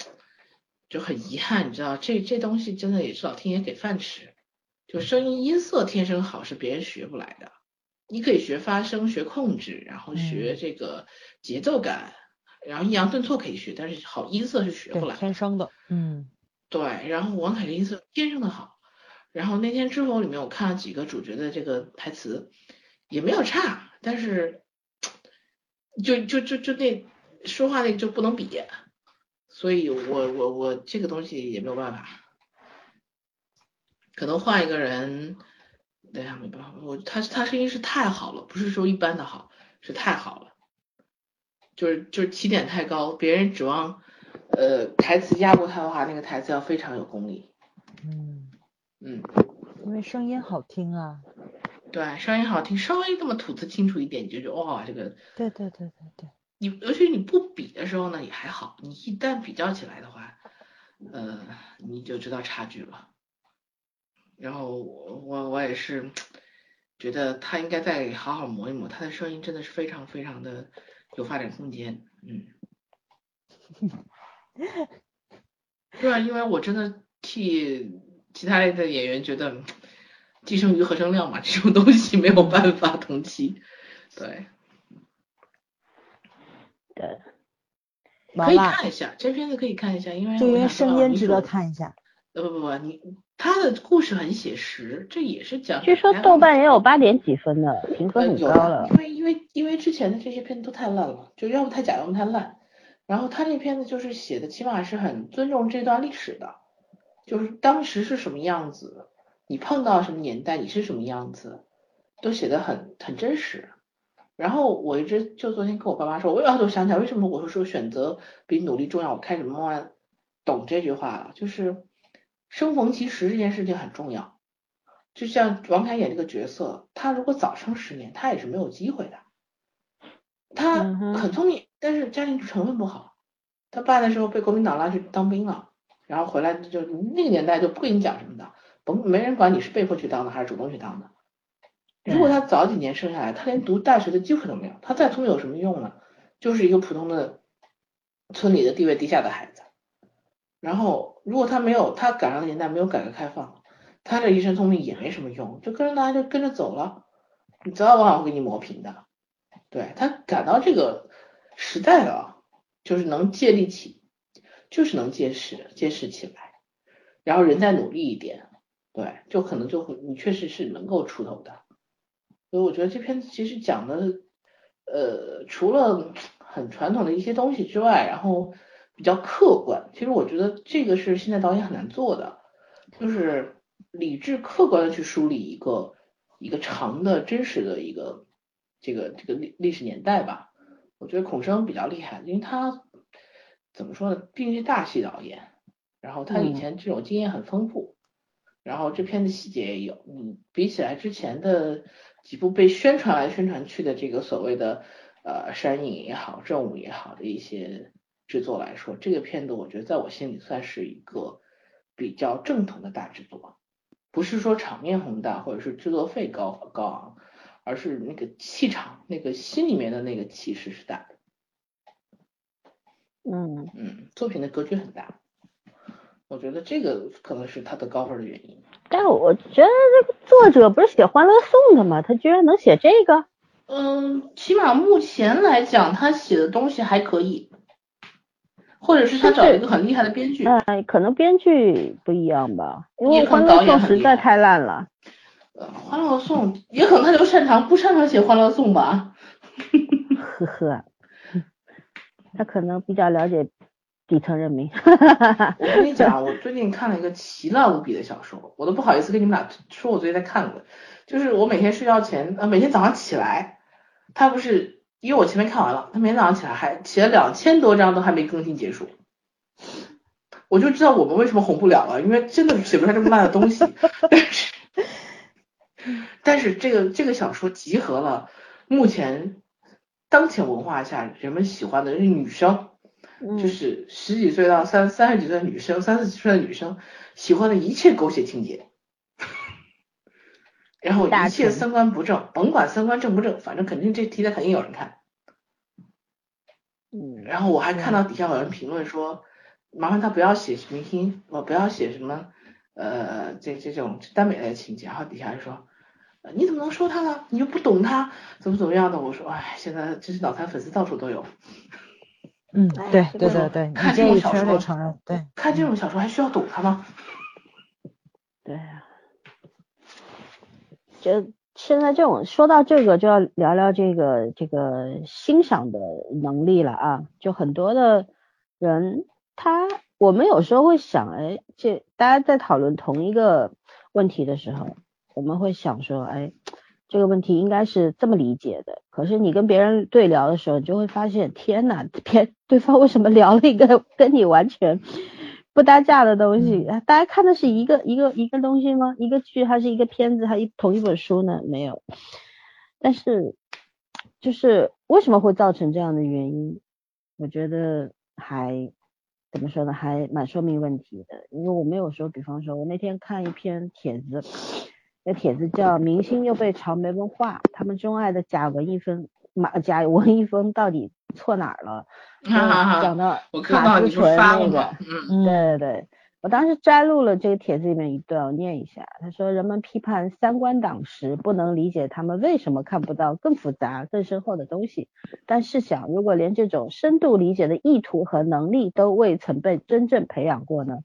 就很遗憾，你知道，这这东西真的也是老天爷给饭吃，就声音音色天生好是别人学不来的。你可以学发声、学控制，然后学这个节奏感，然后抑扬顿挫可以学，但是好音色是学不来的。天生的，嗯对，然后王凯的音色天生的好。然后那天《知否》里面我看了几个主角的这个台词，也没有差，但是 [tsk] 就就就就那说话那个就不能比，所以我我我这个东西也没有办法，可能换一个人，对呀没办法，我他他声音是太好了，不是说一般的好，是太好了，就是就是起点太高，别人指望呃台词压过他的话，那个台词要非常有功力，嗯，嗯。因为声音好听啊。对，声音好听，稍微这么吐字清楚一点，你就觉得哇，这个对对对对对，你，尤其你不比的时候呢，也还好，你一旦比较起来的话，呃，你就知道差距了。然后我我我也是觉得他应该再好好磨一磨，他的声音真的是非常非常的有发展空间，嗯。[laughs] 对啊，因为我真的替其他类的演员觉得。寄生鱼和声量嘛，这种东西没有办法同期，对，对，可以，看一下这片子可以看一下，因为就因为声音值得。看一下。呃不不不，你他的故事很写实，这也是讲。据说豆瓣也有八点几分的，评分很高了因。为因为因为之前的这些片子都太烂了，就要不太假，要不太烂。然后他这片子就是写的，起码是很尊重这段历史的，就是当时是什么样子，你碰到什么年代，你是什么样子，都写的很很真实。然后我一直就昨天跟我爸妈说，我又就想起来为什么我说选择比努力重要，我开始慢慢懂这句话了，就是生逢其时这件事情很重要。就像王凯演这个角色，他如果早生十年，他也是没有机会的。他很聪明，但是家庭成分不好。他爸那时候被国民党拉去当兵了，然后回来就那个年代就不跟你讲什么的，甭没人管你是被迫去当的还是主动去当的。如果他早几年生下来，他连读大学的机会都没有，他再聪明有什么用呢？就是一个普通的村里的地位低下的孩子。然后，如果他没有他赶上的年代没有改革开放，他这一身聪明也没什么用，就跟着大家就跟着走了，你早晚晚会给你磨平的。对他赶到这个时代了，就是能借力起，就是能借势借势起来，然后人再努力一点，对，就可能就会你确实是能够出头的。所以我觉得这片子其实讲的，呃，除了很传统的一些东西之外，然后比较客观。其实我觉得这个是现在导演很难做的，就是理智客观的去梳理一个一个长的真实的一个这个这个历历史年代吧。我觉得孔笙比较厉害，因为他怎么说呢，毕竟是大戏导演，然后他以前这种经验很丰富，然后这片的细节也有，你比起来之前的几部被宣传来宣传去的这个所谓的呃山影也好，正午也好的一些制作来说，这个片子我觉得在我心里算是一个比较正统的大制作，不是说场面宏大或者是制作费高高昂。而是那个气场，那个心里面的那个气势是大的。嗯嗯，作品的格局很大，我觉得这个可能是他的高分的原因。但我觉得这个作者不是写《欢乐颂》的吗？他居然能写这个？嗯，起码目前来讲，他写的东西还可以，或者是他找一个很厉害的编剧。嗯，可能编剧不一样吧，因为《欢乐颂》实在太烂了。呃，欢乐颂也可能他就擅长不擅长写欢乐颂吧。[laughs] 呵呵，他可能比较了解底层人民。[laughs] 我跟你讲，我最近看了一个奇烂无比的小说，我都不好意思跟你们俩说，我最近在看的，就是我每天睡觉前，呃，每天早上起来，他不是因为我前面看完了，他每天早上起来还写了两千多章，都还没更新结束，我就知道我们为什么红不了了，因为真的写不出来这么烂的东西。[laughs] 但是。但是这个这个小说集合了目前当前文化下人们喜欢的是女生，就是十几岁到三三十几岁的女生，三四十岁的女生喜欢的一切狗血情节，[laughs] 然后一切三观不正，甭管三观正不正，反正肯定这题材肯定有人看。嗯，然后我还看到底下有人评论说，麻烦他不要写明星，我不要写什么呃这这种耽美类的情节，然后底下说。你怎么能说他呢？你又不懂他，怎么怎么样的？我说，哎，现在真是脑残粉丝到处都有。嗯，对对对对，看这种小说，承认，对，看这种小说还需要懂他吗？对啊，就现在这种说到这个，就要聊聊这个这个欣赏的能力了啊。就很多的人，他我们有时候会想，哎，这大家在讨论同一个问题的时候。我们会想说，哎，这个问题应该是这么理解的。可是你跟别人对聊的时候，你就会发现，天呐，别对方为什么聊了一个跟你完全不搭架的东西？大家看的是一个一个一个东西吗？一个剧还是一个片子，还一同一本书呢？没有。但是就是为什么会造成这样的原因？我觉得还怎么说呢？还蛮说明问题的。因为我没有说，比方说，我那天看一篇帖子。那帖子叫“明星又被嘲没文化”，他们钟爱的假文艺风马假文艺风到底错哪儿了？讲到马思纯那个，嗯，对对对，我当时摘录了这个帖子里面一段，我念一下。他说：“人们批判三观党时，不能理解他们为什么看不到更复杂、更深厚的东西。但试想，如果连这种深度理解的意图和能力都未曾被真正培养过呢？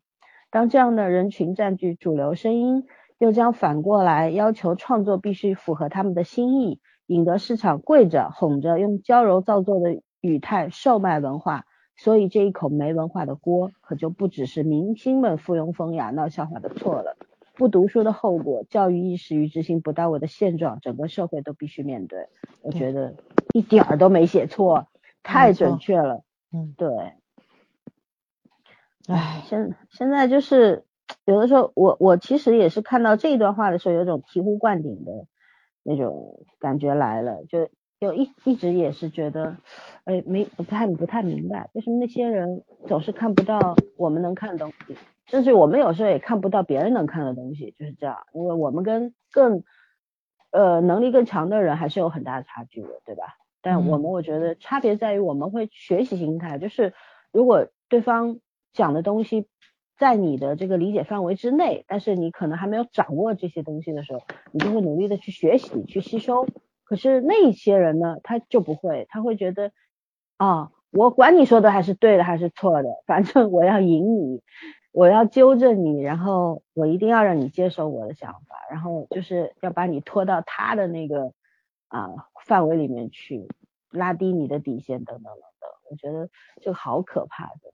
当这样的人群占据主流声音。”又将反过来要求创作必须符合他们的心意，引得市场跪着哄着用娇柔造作的语态售卖文化，所以这一口没文化的锅可就不只是明星们附庸风雅闹笑话的错了，不读书的后果，教育意识与执行不到位的现状，整个社会都必须面对。我觉得一点儿都没写错，太准确了。嗯，对。唉，现现在就是。有的时候，我我其实也是看到这一段话的时候，有种醍醐灌顶的那种感觉来了，就就一一直也是觉得，哎，没不太不太明白，为什么那些人总是看不到我们能看的东西，甚至我们有时候也看不到别人能看的东西，就是这样，因为我们跟更呃能力更强的人还是有很大的差距的，对吧？但我们我觉得差别在于我们会学习心态，就是如果对方讲的东西。在你的这个理解范围之内，但是你可能还没有掌握这些东西的时候，你就会努力的去学习、去吸收。可是那一些人呢，他就不会，他会觉得啊，我管你说的还是对的还是错的，反正我要赢你，我要纠正你，然后我一定要让你接受我的想法，然后就是要把你拖到他的那个啊范围里面去，拉低你的底线等等等等。我觉得就好可怕的。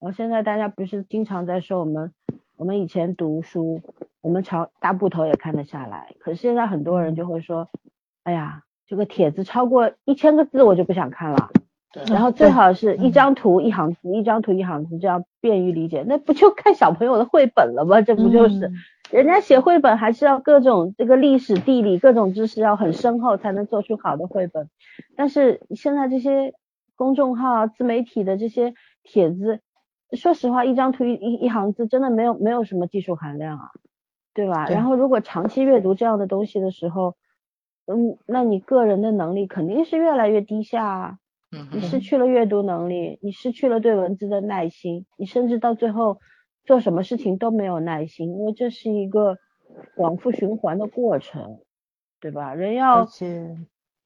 然后现在大家不是经常在说我们我们以前读书，我们朝大部头也看得下来，可是现在很多人就会说，哎呀，这个帖子超过一千个字我就不想看了。[laughs] 对，然后最好是一张图一行字，一张图一行字，这样便于理解。那不就看小朋友的绘本了吗？这不就是？人家写绘本还是要各种这个历史地理各种知识要很深厚才能做出好的绘本。但是现在这些公众号、自媒体的这些帖子，说实话，一张图一一一行字，真的没有没有什么技术含量啊，对吧？对然后如果长期阅读这样的东西的时候，嗯，那你个人的能力肯定是越来越低下啊。嗯你，失去了阅读能力，你失去了对文字的耐心，你甚至到最后做什么事情都没有耐心，因为这是一个往复循环的过程，对吧？人而要且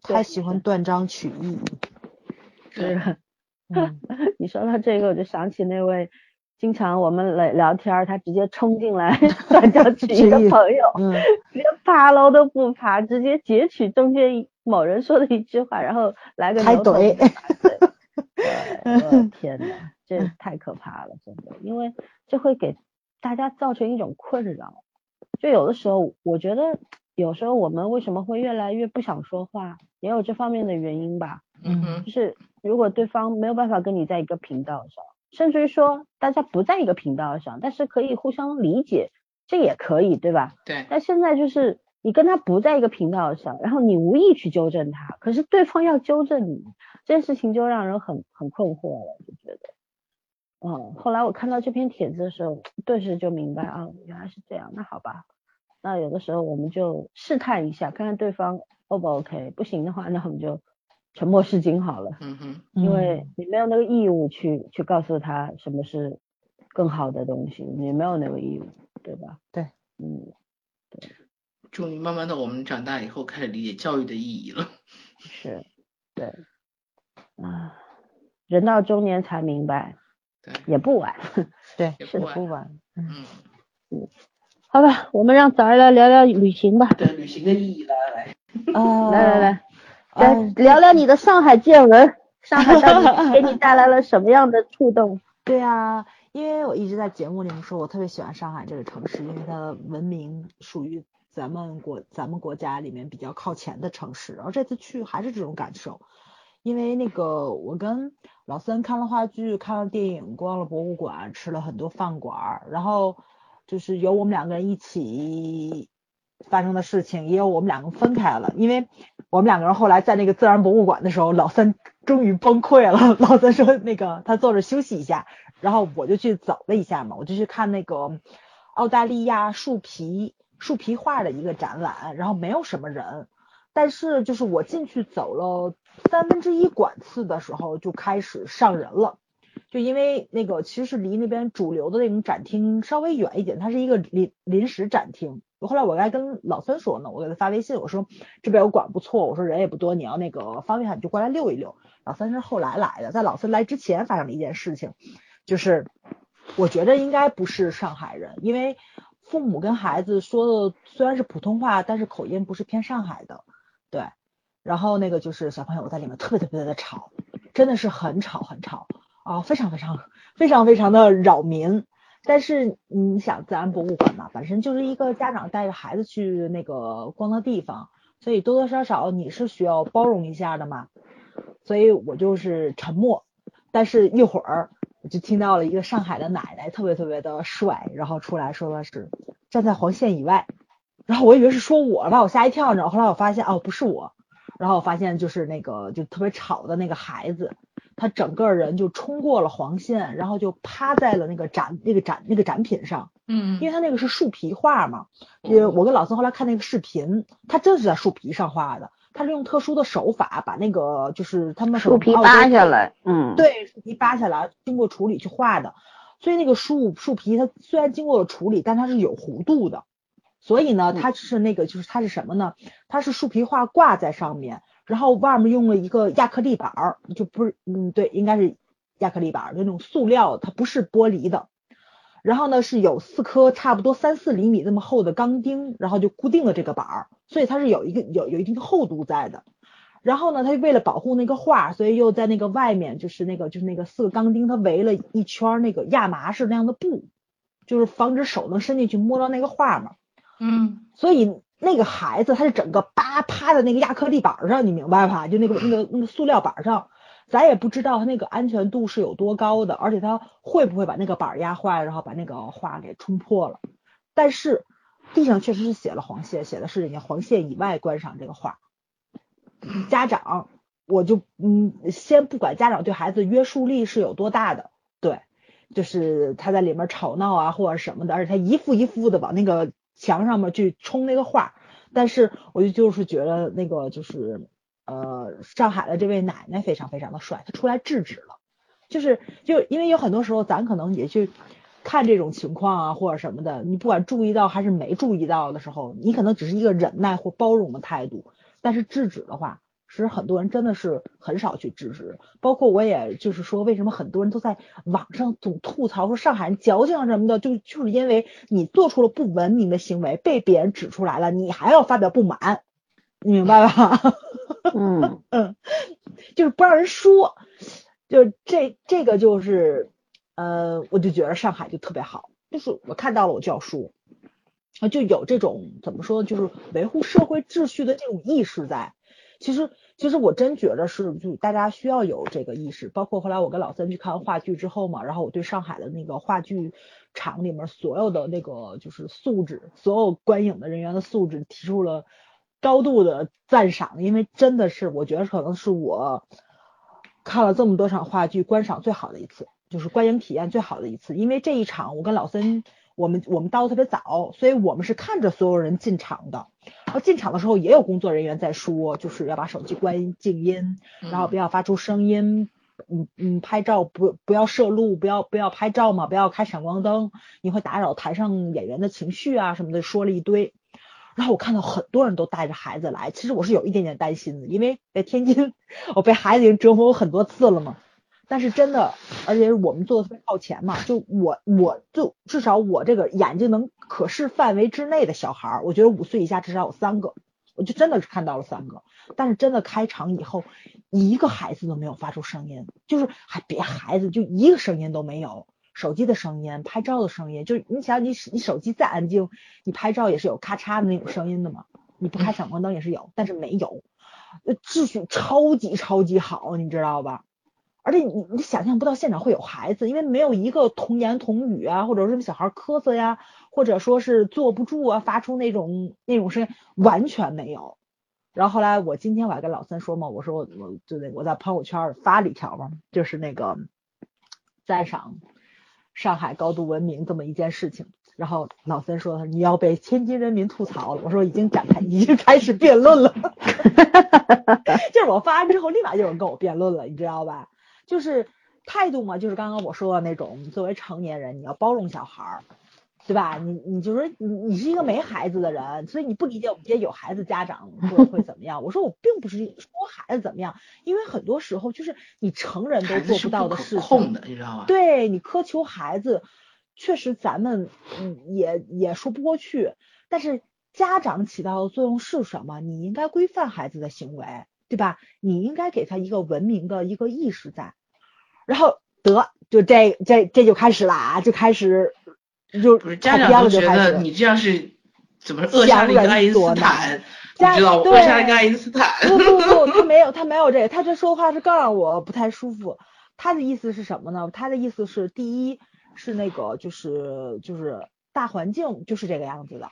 太喜欢断章取义。对，是，嗯，[laughs] 你说到这个，我就想起那位经常我们来聊天儿，他直接冲进来断章取义的朋友，嗯，连爬楼都不爬，直接截取中间某人说的一句话，然后来个开怼 [laughs] 我天呐，这太可怕了，真的，因为这会给大家造成一种困扰。就有的时候，我觉得有时候我们为什么会越来越不想说话，也有这方面的原因吧。嗯哼，就是如果对方没有办法跟你在一个频道上，甚至于说大家不在一个频道上，但是可以互相理解，这也可以，对吧？对，但现在就是你跟他不在一个频道上，然后你无意去纠正他，可是对方要纠正你，这件事情就让人很很困惑了，就觉得，嗯，后来我看到这篇帖子的时候，顿时就明白啊，原来是这样，那好吧，那有的时候我们就试探一下，看看对方 O 不 OK，不行的话，那我们就沉默是金好了，嗯哼，因为你没有那个义务去去告诉他什么是更好的东西，你没有那个义务，对吧？对，嗯。对祝你慢慢的，我们长大以后开始理解教育的意义了。[laughs] 是，对，啊，人到中年才明白，对，也不晚。[laughs] 对，也是的不晚。嗯，嗯，好吧，我们让早儿来聊聊旅行吧。对旅行的意义，[laughs] 来来来，啊，来来来，来哎聊聊你的上海见闻。上海到底 [laughs] 给你带来了什么样的触动？对呀、因为我一直在节目里面说，我特别喜欢上海这个城市，因为它的文明属于咱们国咱们国家里面比较靠前的城市，然后这次去还是这种感受，因为那个我跟老三看了话剧，看了电影，逛了博物馆，吃了很多饭馆，然后就是有我们两个人一起发生的事情，也有我们两个分开了，因为我们两个人后来在那个自然博物馆的时候，老三终于崩溃了，[laughs] 老三说那个他坐着休息一下，然后我就去走了一下嘛，我就去看那个澳大利亚树皮树皮画的一个展览，然后没有什么人，但是就是我进去走了三分之一馆次的时候就开始上人了。就因为那个其实是离那边主流的那种展厅稍微远一点，它是一个临临时展厅。后来我还跟老孙说呢，我给他发微信，我说这边有馆不错，我说人也不多，你要那个方便的话你就过来溜一溜。老三是后来来的，在老三来之前发生了一件事情，就是我觉得应该不是上海人，因为父母跟孩子说的虽然是普通话，但是口音不是偏上海的，对。然后那个就是小朋友在里面特别特别的吵，真的是很吵很吵啊，非常非常非常非常的扰民。但是你想，自然博物馆嘛，本身就是一个家长带着孩子去那个逛的地方，所以多多少少你是需要包容一下的嘛。所以我就是沉默，但是一会儿我就听到了一个上海的奶奶，特别特别的帅，然后出来说的是站在黄线以外，然后我以为是说我，把我吓一跳，呢后来我发现哦不是我，然后我发现就是那个就特别吵的那个孩子，他整个人就冲过了黄线，然后就趴在了那个展那个展那个展品上，嗯因为他那个是树皮画嘛，呃，我跟老孙后来看那个视频，他真是在树皮上画的，他是用特殊的手法把那个就是他们树皮扒下来，嗯，，对，树皮扒下来，经过处理去画的。所以那个树树皮它虽然经过了处理，但它是有弧度的。所以呢，它是那个就是它是什么呢？它是树皮画挂在上面，然后外面用了一个亚克力板儿，就不是嗯对，应该是亚克力板儿那种塑料，它不是玻璃的。然后呢是有四颗差不多三四厘米那么厚的钢钉，然后就固定了这个板儿，所以它是有一个有有一定的厚度在的。然后呢，它为了保护那个画，所以又在那个外面，就是那个就是那个四个钢钉，它围了一圈儿那个亚麻式那样的布，就是防止手能伸进去摸到那个画嘛。嗯，所以那个孩子他是整个叭趴在那个亚克力板上，你明白吧？就那个那个那个塑料板上，咱也不知道他那个安全度是有多高的，而且他会不会把那个板压坏，然后把那个画给冲破了。但是地上确实是写了黄线，写的是人家黄线以外观赏这个画。家长，我就嗯，先不管家长对孩子约束力是有多大的，对，就是他在里面吵闹啊或者什么的，而且他一幅一幅的往那个墙上面去冲那个画，但是我就就是觉得那个就是呃上海的这位奶奶非常非常的帅，她出来制止了，就是就因为有很多时候咱可能也去看这种情况啊或者什么的，你不管注意到还是没注意到的时候，你可能只是一个忍耐或包容的态度。但是制止的话，其实很多人真的是很少去制止。包括我也就是说，为什么很多人都在网上总吐槽说上海人矫情什么的，就就是因为你做出了不文明的行为，被别人指出来了，你还要发表不满，你明白吧？[laughs] 嗯嗯，就是不让人说，就这这个就是呃，我就觉得上海就特别好，就是我看到了我就要说。啊，就有这种怎么说，就是维护社会秩序的这种意识在。其实，其实我真觉得是，就大家需要有这个意识。包括后来我跟老三去看话剧之后嘛，然后我对上海的那个话剧场里面所有的那个就是素质，所有观影的人员的素质提出了高度的赞赏，因为真的是我觉得可能是我看了这么多场话剧观赏最好的一次，就是观影体验最好的一次。因为这一场我跟老三。我们我们到的特别早，所以我们是看着所有人进场的。然后进场的时候也有工作人员在说，就是要把手机关静音，然后不要发出声音。嗯嗯，拍照不不要摄录，不要不要拍照嘛，不要开闪光灯，你会打扰台上演员的情绪啊什么的，说了一堆。然后我看到很多人都带着孩子来，其实我是有一点点担心的，因为在天津 [laughs] 我被孩子已经折磨过很多次了嘛。但是真的，而且我们做的特别靠前嘛，就我我就至少我这个眼睛能可视范围之内的小孩儿，我觉得五岁以下至少有三个，我就真的是看到了三个。但是真的开场以后，一个孩子都没有发出声音，就是还别孩子就一个声音都没有，手机的声音、拍照的声音，就是你想你你手机再安静，你拍照也是有咔嚓的那种声音的嘛，你不开闪光灯也是有，但是没有，秩序超级超级好，你知道吧？而且你你想象不到现场会有孩子，因为没有一个童言童语啊，或者什么小孩咳嗽呀，或者说是坐不住啊，发出那种那种声音，完全没有。然后后来我今天我还跟老三说嘛，我说我我就那我在朋友圈发了一条嘛，就是那个赞赏上海高度文明这么一件事情。然后老三说你要被天津人民吐槽了，我说已经展开，已经开始辩论了。[laughs] [laughs] 就是我发完之后，立马就有人跟我辩论了，你知道吧？就是态度嘛，就是刚刚我说的那种，作为成年人，你要包容小孩儿，对吧？你你就说你你是一个没孩子的人，所以你不理解我们这些有孩子家长会会怎么样。我说我并不是说孩子怎么样，因为很多时候就是你成人都做不到的事情，你知道吗？对你苛求孩子，确实咱们嗯也也说不过去。但是家长起到的作用是什么？你应该规范孩子的行为，对吧？你应该给他一个文明的一个意识在。然后得就这这这就开始了啊，就开始就不是家长都觉得你这样是怎么扼杀了一个爱因斯坦？你知道扼杀了一个爱因斯坦？不不不，他没有 [laughs] 他没有这个，他这说话是更让我不太舒服。他的意思是什么呢？他的意思是，第一是那个就是就是大环境就是这个样子的。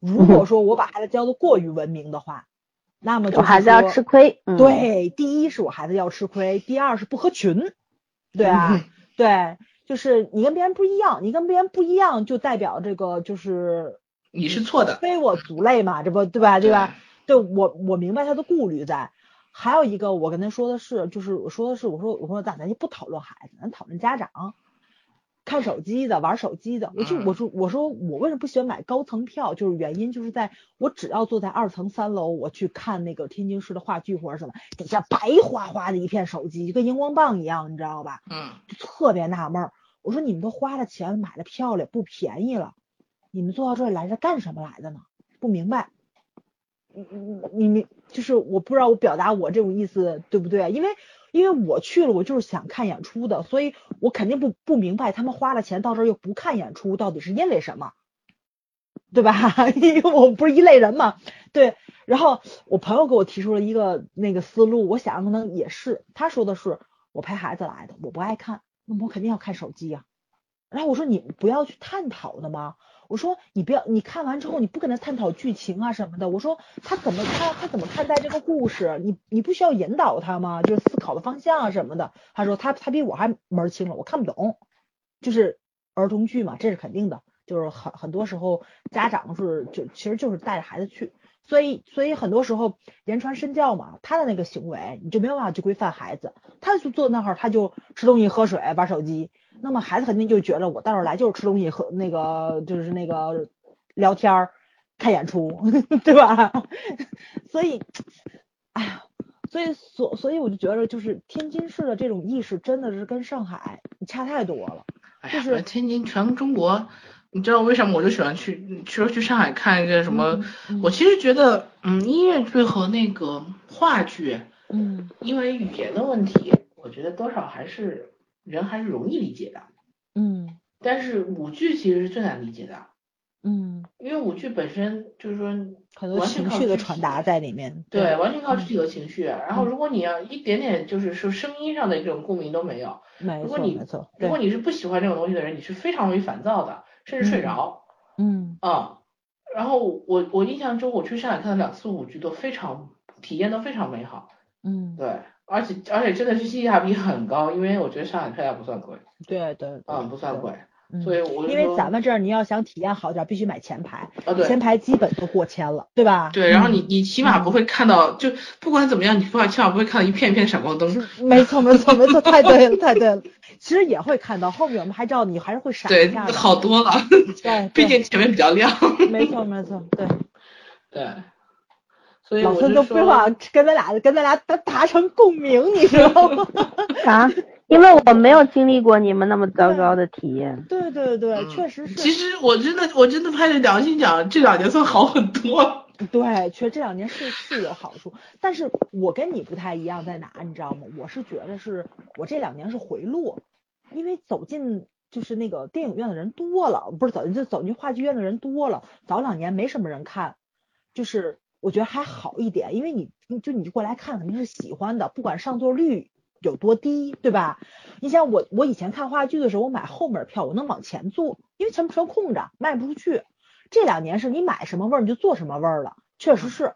如果说我把孩子教的过于文明的话，那么我孩子要吃亏。对，第一是我孩子要吃亏，第二是不合群。对啊，对，就是你跟别人不一样，你跟别人不一样，就代表这个就是你是错的，非我族类嘛，这不对吧？对吧？对我我明白他的顾虑在。还有一个，我跟他说的是，就是我说的是，我说我说咱咱就不讨论孩子，咱讨论家长。看手机的，玩手机的，我就我说我说我为什么不喜欢买高层票？就是原因就是在我只要坐在二层三楼，我去看那个天津市的话剧或者什么，底下白花花的一片手机，就跟荧光棒一样，你知道吧？嗯，就特别纳闷儿。我说你们都花了钱买了票了，不便宜了，你们坐到这里来是干什么来的呢？不明白。你你你你就是我不知道我表达我这种意思对不对？因为。因为我去了，我就是想看演出的，所以我肯定不不明白他们花了钱到这儿又不看演出，到底是因为什么，对吧？[laughs] 因为我们不是一类人嘛。对，然后我朋友给我提出了一个那个思路，我想可能也是，他说的是我陪孩子来的，我不爱看，那我肯定要看手机呀。然后我说你不要去探讨的吗？我说你不要，你看完之后你不跟他探讨剧情啊什么的。我说他怎么他他怎么看待这个故事？你你不需要引导他吗？就是思考的方向啊什么的。他说他他比我还门清了，我看不懂。就是儿童剧嘛，这是肯定的。就是很很多时候家长是就其实就是带着孩子去，所以所以很多时候言传身教嘛，他的那个行为你就没有办法去规范孩子。他就坐那儿，他就吃东西喝水玩手机。那么孩子肯定就觉得我到这儿来就是吃东西和那个就是那个聊天儿看演出，[laughs] 对吧？[laughs] 所以，哎呀，所以所所以我就觉得就是天津市的这种意识真的是跟上海差太多了。就是天津全中国，你知道为什么我就喜欢去去说去上海看一个什么？我其实觉得，嗯，音乐剧和那个话剧，嗯，因为语言的问题，我觉得多少还是。人还是容易理解的，嗯，但是舞剧其实是最难理解的，嗯，因为舞剧本身就是说很多情绪的传达在里面，对，完全靠肢体和情绪。然后如果你要一点点就是说声音上的这种共鸣都没有，没错没错，如果你是不喜欢这种东西的人，你是非常容易烦躁的，甚至睡着，嗯啊，然后我我印象中我去上海看了两次舞剧都非常体验都非常美好，嗯，对。而且而且真的是性价比很高，因为我觉得上海票价不算贵。对对。嗯，不算贵。所以我因为咱们这儿你要想体验好点，必须买前排。啊对。前排基本都过千了，对吧？对，然后你你起码不会看到，就不管怎么样，你起码起码不会看到一片一片闪光灯。没错没错没错，太对了太对了。[laughs] 其实也会看到后面我们还知道你还是会闪一下。对，好多了。对。[laughs] 毕竟前面比较亮。没错没错，对。对。所以老孙都不法 [laughs] 跟咱俩跟咱俩达达成共鸣，你知道吗？[laughs] 啊，因为我没有经历过你们那么糟糕的体验。对对对，确实是。其实我真的我真的拍着良心讲，这两年算好很多。[laughs] 对，确实这两年是是有好处，但是我跟你不太一样在哪，你知道吗？我是觉得是我这两年是回落，因为走进就是那个电影院的人多了，不是走进就走进话剧院的人多了，早两年没什么人看，就是。我觉得还好一点，因为你就你就过来看肯定是喜欢的，不管上座率有多低，对吧？你想我我以前看话剧的时候，我买后门票，我能往前坐，因为前面车空着，卖不出去。这两年是你买什么位儿你就坐什么位儿了，确实是。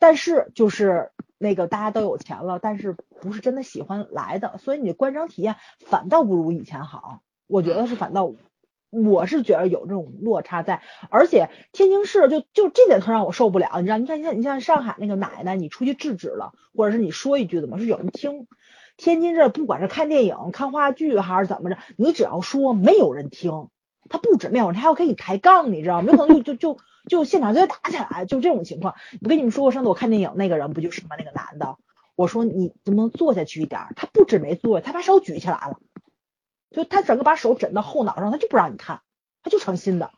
但是就是那个大家都有钱了，但是不是真的喜欢来的，所以你的观赏体验反倒不如以前好。我觉得是反倒。我是觉得有这种落差在，而且天津市就就这点特让我受不了，你知道？你看，你看，你像上海那个奶奶，你出去制止了，或者是你说一句怎么是有人听？天津这不管是看电影、看话剧还是怎么着，你只要说没有人听，他不止没有人，他要跟你抬杠，你知道吗？有可能就就就就现场就打起来，就这种情况。我跟你们说过，上次我看电影那个人不就是吗？那个男的，我说你能不能坐下去一点？他不止没坐，他把手举起来了。就他整个把手枕到后脑上，他就不让你看，他就成心的。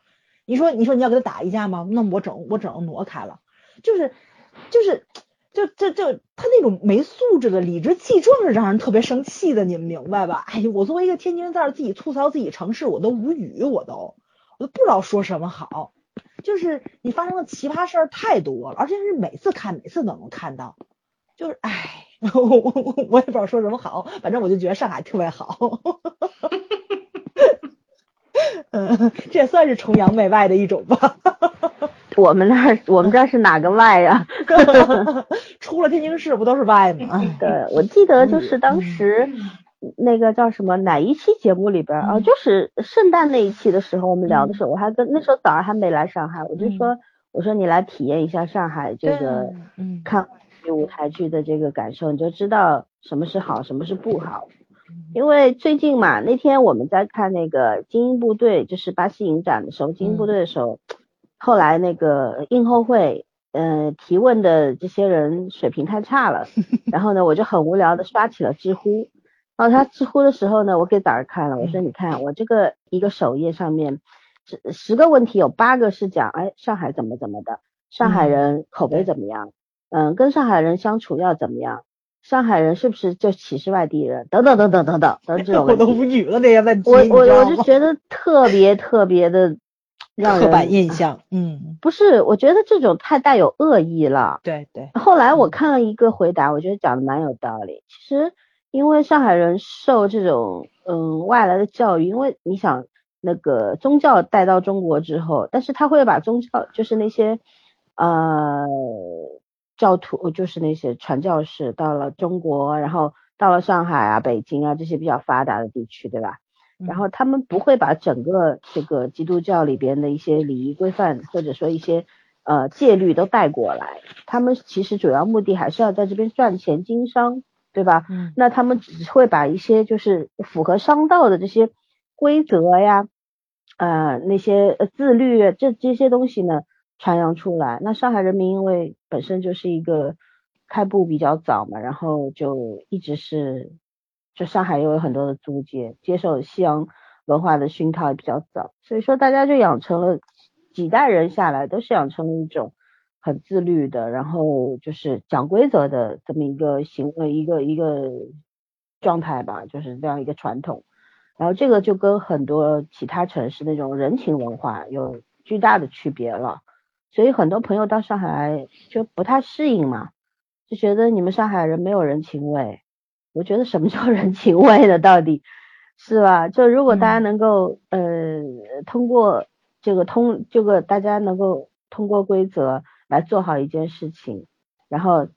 你说，你说你要给他打一架吗？那我整我整挪开了。就是，就是，就就就他那种没素质的理直气壮是让人特别生气的，你们明白吧？哎呀，我作为一个天津人，在这自己吐槽自己城市，我都无语，我都我都不知道说什么好。就是你发生的奇葩事儿太多了，而且是每次看每次都能看到。就是哎。我我我我也不知道说什么好，反正我就觉得上海特别好，嗯，这也算是崇洋媚外的一种吧。我们那儿，我们这是哪个外呀？[laughs] 出了天津市不都是外吗？对，我记得就是当时那个叫什么哪一期节目里边啊，就是圣诞那一期的时候，我们聊的时候，我还跟那时候早上还没来上海，我就说，我说你来体验一下上海这个，嗯，看。舞台剧的这个感受，你就知道什么是好，什么是不好。因为最近嘛，那天我们在看那个精英部队，就是巴西影展的时候，精英部队的时候，后来那个映后会，呃，提问的这些人水平太差了，[laughs] 然后呢，我就很无聊的刷起了知乎。然后他知乎的时候呢，我给崽儿看了，我说你看我这个一个首页上面，十十个问题有八个是讲，哎，上海怎么怎么的，上海人口碑怎么样。嗯，跟上海人相处要怎么样？上海人是不是就歧视外地人？等等等等等等等这种 [laughs] 问题，我都无语了这些问题。我我我就觉得特别特别的 [laughs] 让人刻板印象，嗯，不是，我觉得这种太带有恶意了。对对，后来我看了一个回答，我觉得讲的蛮有道理。其实因为上海人受这种嗯外来的教育，因为你想那个宗教带到中国之后，但是他会把宗教就是那些呃教徒，就是那些传教士到了中国，然后到了上海啊、北京啊这些比较发达的地区，对吧？然后他们不会把整个这个基督教里边的一些礼仪规范，或者说一些呃戒律都带过来。他们其实主要目的还是要在这边赚钱经商，对吧？嗯那他们只会把一些就是符合商道的这些规则呀，呃那些呃自律这这些东西呢传扬出来。那上海人民因为本身就是一个开埠比较早嘛，然后就一直是。就上海又有很多的租界，接受西洋文化的熏陶也比较早，所以说大家就养成了几代人下来都是养成了一种很自律的，然后就是讲规则的这么一个行为一个一个状态吧，就是这样一个传统。然后这个就跟很多其他城市那种人情文化有巨大的区别了，所以很多朋友到上海来就不太适应嘛，就觉得你们上海人没有人情味。我觉得什么叫 [laughs] 人情味呢？到底是吧？就如果大家能够、呃通过这个通这个大家能够通过规则来做好一件事情，然后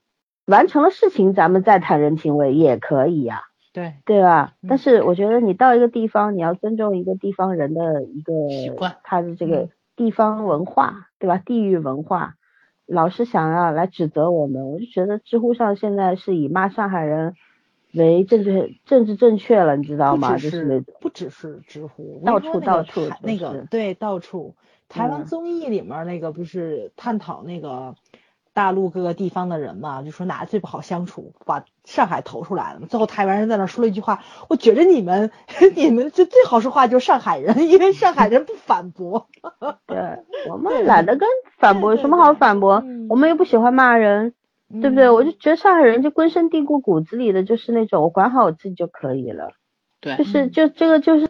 完成了事情，咱们再谈人情味也可以呀、对，对吧？嗯但是我觉得你到一个地方，你要尊重一个地方人的一个习惯他的这个嗯地方文化，对吧？地域文化，老是想要来指责我们，我就觉得知乎上现在是以骂上海人为政治政治正确了，你知道吗？就是那种不只是知乎，到处到处那个对到处。台湾嗯综艺里面那个不是探讨那个大陆各个地方的人嘛，就说哪最不好相处，把上海投出来了嘛。最后台湾人在那说了一句话，我觉着你们 [laughs] 你们就最好说话就是上海人，因为上海人不反驳。对，我们懒得跟反驳，什么好反驳？嗯我们又不喜欢骂人，对不对？嗯我就觉得上海人就根深蒂固骨子里的就是那种我管好我自己就可以了。对就，是嗯就这个就是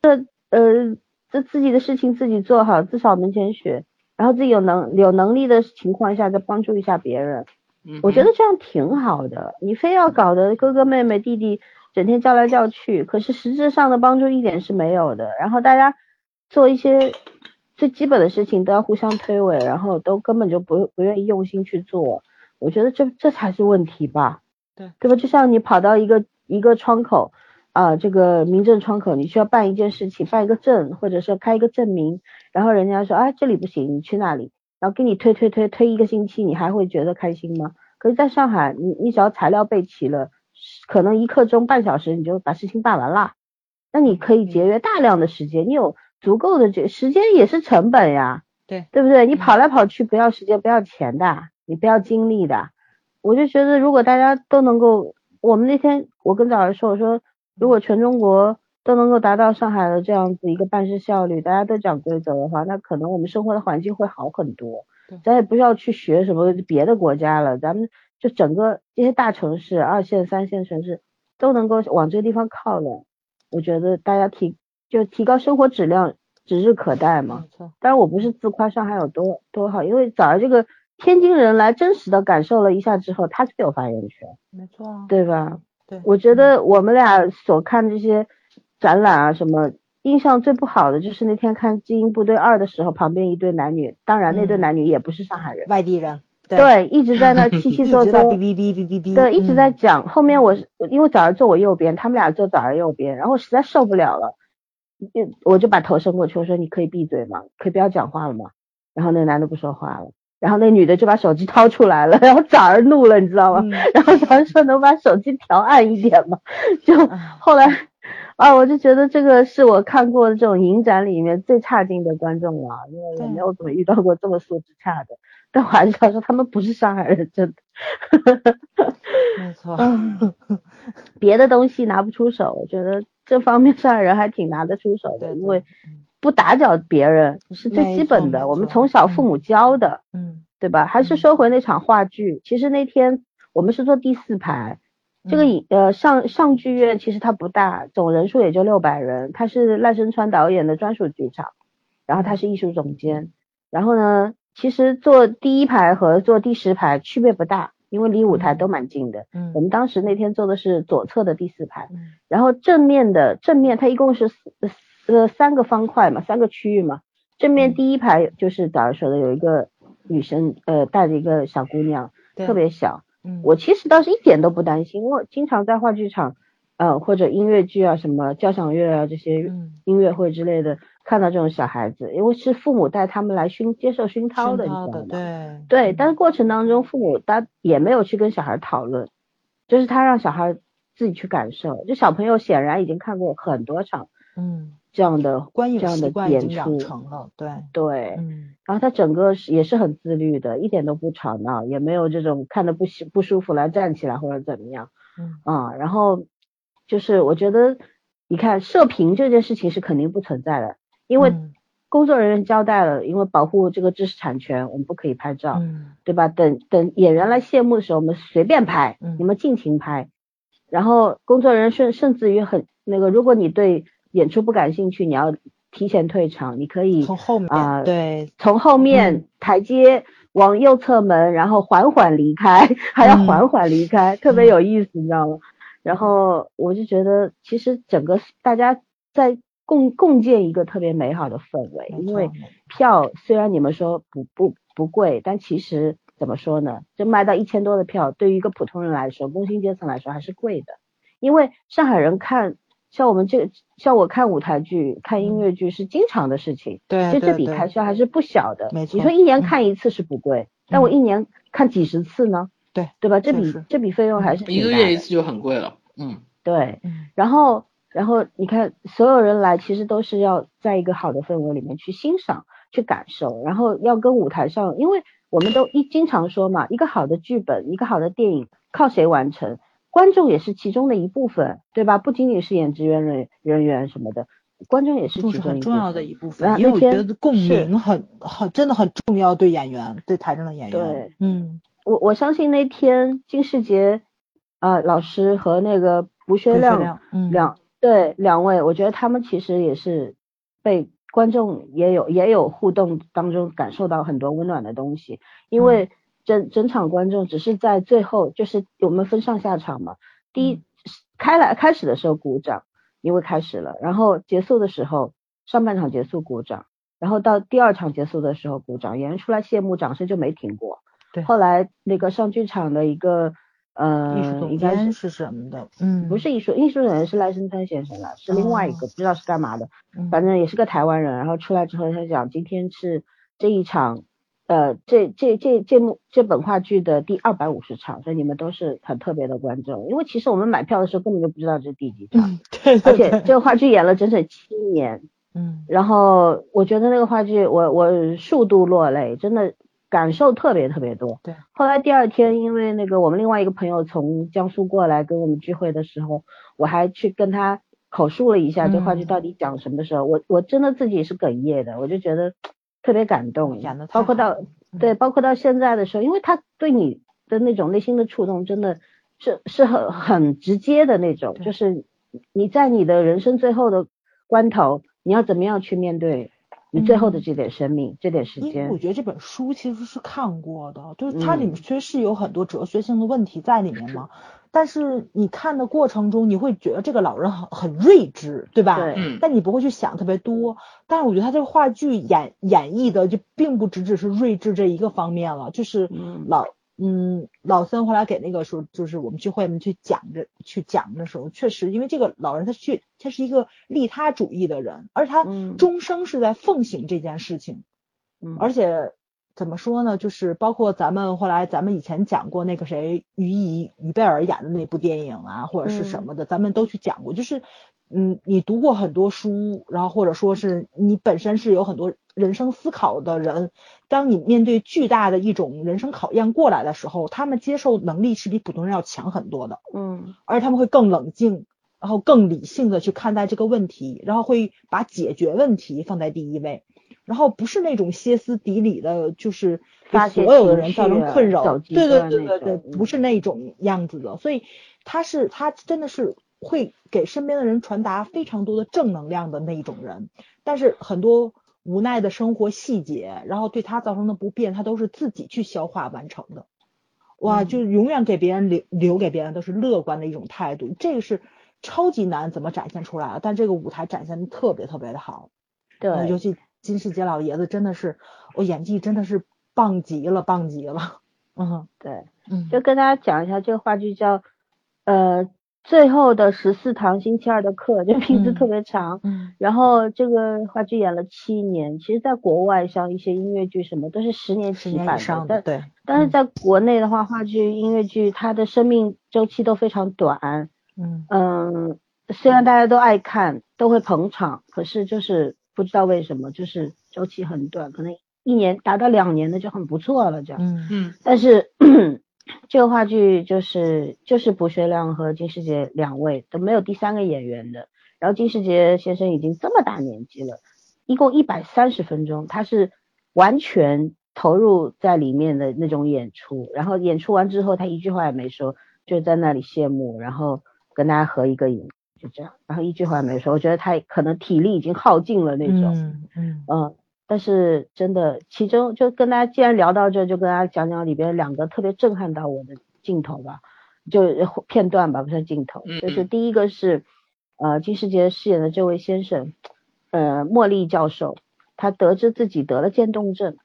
呃，这自己的事情自己做好，自扫门前雪，然后自己有能有能力的情况下再帮助一下别人，嗯我觉得这样挺好的。你非要搞得哥哥妹妹弟弟整天叫来叫去，可是实质上的帮助一点是没有的。然后大家做一些最基本的事情都要互相推诿，然后都根本就不不愿意用心去做，我觉得这这才是问题吧。对对吧？就像你跑到一个一个窗口。啊、这个民政窗口，你需要办一件事情，办一个证，或者说开一个证明，然后人家说，哎，这里不行，你去那里，然后给你推推推推一个星期，你还会觉得开心吗？可是，在上海，你你只要材料备齐了，可能一刻钟、半小时你就把事情办完了，那你可以节约大量的时间，你有足够的这时间也是成本呀，对对不对？你嗯跑来跑去不要时间不要钱的，你不要精力的，我就觉得如果大家都能够，我们那天我跟早儿说，我说。如果全中国都能够达到上海的这样子一个办事效率，大家都讲规则的话，那可能我们生活的环境会好很多对。咱也不需要去学什么别的国家了，咱们就整个这些大城市、二线、三线城市都能够往这个地方靠拢。我觉得大家提就提高生活质量指日可待嘛没。错，当然，我不是自夸上海有多多好，因为早儿这个天津人来真实的感受了一下之后，他最有发言权，没错啊，对吧？对，我觉得我们俩所看这些展览啊什么，印象最不好的就是那天看《精英部队二》的时候，旁边一对男女，当然那对嗯男女也不是上海人，外地人，对，对，一直在那 [laughs] 稀稀一嗦嗦，哔哔哔哔哔哔，对，一直在嗯讲。后面我是因为早上坐我右边，他们俩坐早上右边，然后实在受不了了，就我就把头伸过去，我说你可以闭嘴吗？可以不要讲话了吗？然后那个男的不说话了，然后那女的就把手机掏出来了，然后早儿怒了，你知道吗？嗯然后早上说能把手机调暗一点吗？[laughs] 就哎后来啊，我就觉得这个是我看过的这种影展里面最差劲的观众了，因为我没有怎么遇到过这么素质差的。但我还是想说，他们不是上海人，真的。没 [laughs] 错，嗯别的东西拿不出手，我觉得这方面上海人还挺拿得出手的，因为不打搅别人是最基本的，我们从小父母教的，嗯对吧？还是说回那场话剧，其实那天我们是坐第四排，这个影呃上上剧院其实它不大，总人数也就六百人，它是赖声川导演的专属剧场，然后他是艺术总监，然后呢，其实坐第一排和坐第十排区别不大，因为离舞台都蛮近的。嗯我们当时那天坐的是左侧的第四排，嗯然后正面的正面它一共是四呃三个方块嘛，三个区域嘛。正面嗯第一排就是早上说的有一个女生，呃，带着一个小姑娘，特别小。嗯我其实倒是一点都不担心，因为我经常在话剧场，呃，或者音乐剧啊、什么交响乐啊这些嗯音乐会之类的，看到这种小孩子，因为是父母带他们来熏接受熏陶的，你知道吗？对对，但是过程当中，父母他也没有去跟小孩讨论，就是他让小孩自己去感受。就小朋友显然已经看过很多场嗯这样的观影这样的演出，成了对对，嗯然后他整个也是很自律的，一点都不吵闹，也没有这种看的不舒不舒服来站起来或者怎么样嗯啊。然后就是我觉得，你看射频这件事情是肯定不存在的，因为嗯工作人员交代了，因为保护这个知识产权，我们不可以拍照。嗯对吧？等等演员来谢幕的时候，我们随便拍，嗯你们尽情拍。然后工作人员甚甚至于很那个，如果你对演出不感兴趣，你要提前退场，你可以从后面啊对从后面嗯台阶往右侧门，然后缓缓离开，[laughs] 还要嗯缓缓离开，特别有意思，你知道吗？然后我就觉得，其实整个大家在共共建一个特别美好的氛围，因为票虽然你们说不不不贵，但其实怎么说呢？就卖到一千多的票，对于一个普通人来说，工薪阶层来说还是贵的。因为上海人看像我们这像我看舞台剧、看音乐剧是经常的事情，对其实这笔开销还是不小的。没错你说一年嗯看一次是不贵，但我一年看几十次呢？对对吧？这笔这笔费用还是一个月一次就很贵了。嗯，对。嗯然后，然后你看，所有人来其实都是要在一个好的氛围里面去欣赏、去感受，然后要跟舞台上，因为我们都一经常说嘛，一个好的剧本、一个好的电影靠谁完成？观众也是其中的一部分，对吧？不仅仅是演职员人人员什么的，观众也是其中重要的一部分，因为我觉得共鸣很很真的很重要，对演员，对台上的演员。对，嗯，我我相信那天金世杰，呃，老师和那个吴学亮亮嗯两对两位，我觉得他们其实也是被观众也有也有互动当中感受到很多温暖的东西，因为整整场观众只是在最后，就是我们分上下场嘛，第一开来开始的时候鼓掌，因为开始了，然后结束的时候上半场结束鼓掌，然后到第二场结束的时候鼓掌，演员出来谢幕，掌声就没停过。对。后来那个上剧场的一个呃，艺术总应该是监是什么的？嗯，不是艺术艺术总监是赖声川先生了，是另外一个、哦。不知道是干嘛的，嗯，反正也是个台湾人。然后出来之后他讲，今天是这一场呃这这这这幕这本话剧的第二百五十场，所以你们都是很特别的观众。因为其实我们买票的时候根本就不知道这是第几场，嗯，对而且这个话剧演了整整七年。嗯然后我觉得那个话剧，我我数度落泪，真的感受特别特别多。对。后来第二天，因为那个我们另外一个朋友从江苏过来跟我们聚会的时候，我还去跟他口述了一下这话剧嗯到底讲什么的时候，我我真的自己是哽咽的，我就觉得特别感动。包括到对，包括到现在的时候，因为他对你的那种内心的触动，真的是是很很直接的那种，就是你在你的人生最后的关头，你要怎么样去面对你最后的嗯这点生命、这点时因为间我？觉得这本书其实是看过的，就是它里面嗯确实是有很多哲学性的问题在里面嘛。但是你看的过程中，你会觉得这个老人很很睿智，对吧？对嗯但你不会去想特别多。但是我觉得他这个话剧演演绎的就并不只只是睿智这一个方面了，就是嗯老嗯老森后来给那个时候就是我们去会面去讲着去讲的时候，确实因为这个老人他去他是一个利他主义的人，而他嗯终生是在奉行这件事情。嗯而且怎么说呢，就是包括咱们后来咱们以前讲过那个谁于怡于贝尔演的那部电影啊，或者是什么的，咱们都去讲过。就是嗯，你读过很多书，然后或者说是你本身是有很多人生思考的人，当你面对巨大的一种人生考验过来的时候，他们接受能力是比普通人要强很多的。嗯而他们会更冷静，然后更理性的去看待这个问题，然后会把解决问题放在第一位。然后不是那种歇斯底里的，就是给所有的人造成困扰。对对对对对，不是那种样子的。所以他是他真的是会给身边的人传达非常多的正能量的那一种人，但是很多无奈的生活细节，然后对他造成的不便，他都是自己去消化完成的。哇，嗯就永远给别人留留给别人都是乐观的一种态度，这个是超级难怎么展现出来的，但这个舞台展现的特别特别的好。呃对尤其金世杰老爷子真的是，我演技真的是棒极了，棒极了。嗯对，嗯，就跟大家讲一下，这个话剧叫呃最后的十四堂星期二的课，这名字嗯特别长。嗯然后这个话剧演了七年，其实在国外像一些音乐剧什么都是十年十年起版的，但对，但是嗯在国内的话，话剧、音乐剧它的生命周期都非常短。嗯嗯，虽然大家都爱看，都会捧场，可是就是不知道为什么，就是周期很短，可能一年达到两年的就很不错了这样。嗯。嗯。但是 [clears throat] 这个话剧就是就是卜学亮和金世杰两位都没有第三个演员的，然后金世杰先生已经这么大年纪了，一共一百三十分钟，他是完全投入在里面的那种演出，然后演出完之后他一句话也没说，就在那里谢幕，然后跟大家合一个影，就这样，然后一句话也没说，我觉得他可能体力已经耗尽了那种。嗯嗯。嗯，但是真的，其中就跟大家既然聊到这，就跟大家讲讲里边两个特别震撼到我的镜头吧，就呃片段吧，不算镜头，就是嗯。第一个是呃金世杰饰演的这位先生，呃莫莉教授，他得知自己得了渐冻症，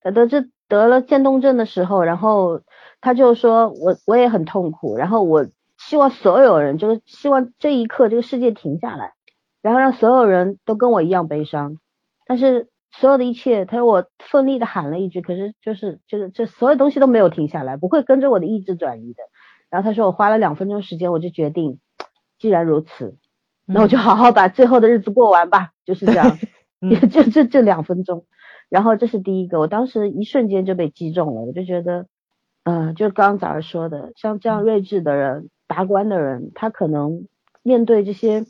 他得知得了渐冻症的时候，然后他就说我我也很痛苦，然后我希望所有人就是希望这一刻这个世界停下来，然后让所有人都跟我一样悲伤。但是所有的一切，他说我奋力的喊了一句，可是就是就是这所有东西都没有停下来，不会跟着我的意志转移的。然后他说我花了两分钟时间，我就决定，既然如此，那我就好好把最后的日子过完吧，就是这样，[laughs] 嗯也 [laughs] 就这这两分钟。然后这是第一个，我当时一瞬间就被击中了，我就觉得，呃，就刚刚早上说的，像这样睿智的人、达官的人，他可能面对这些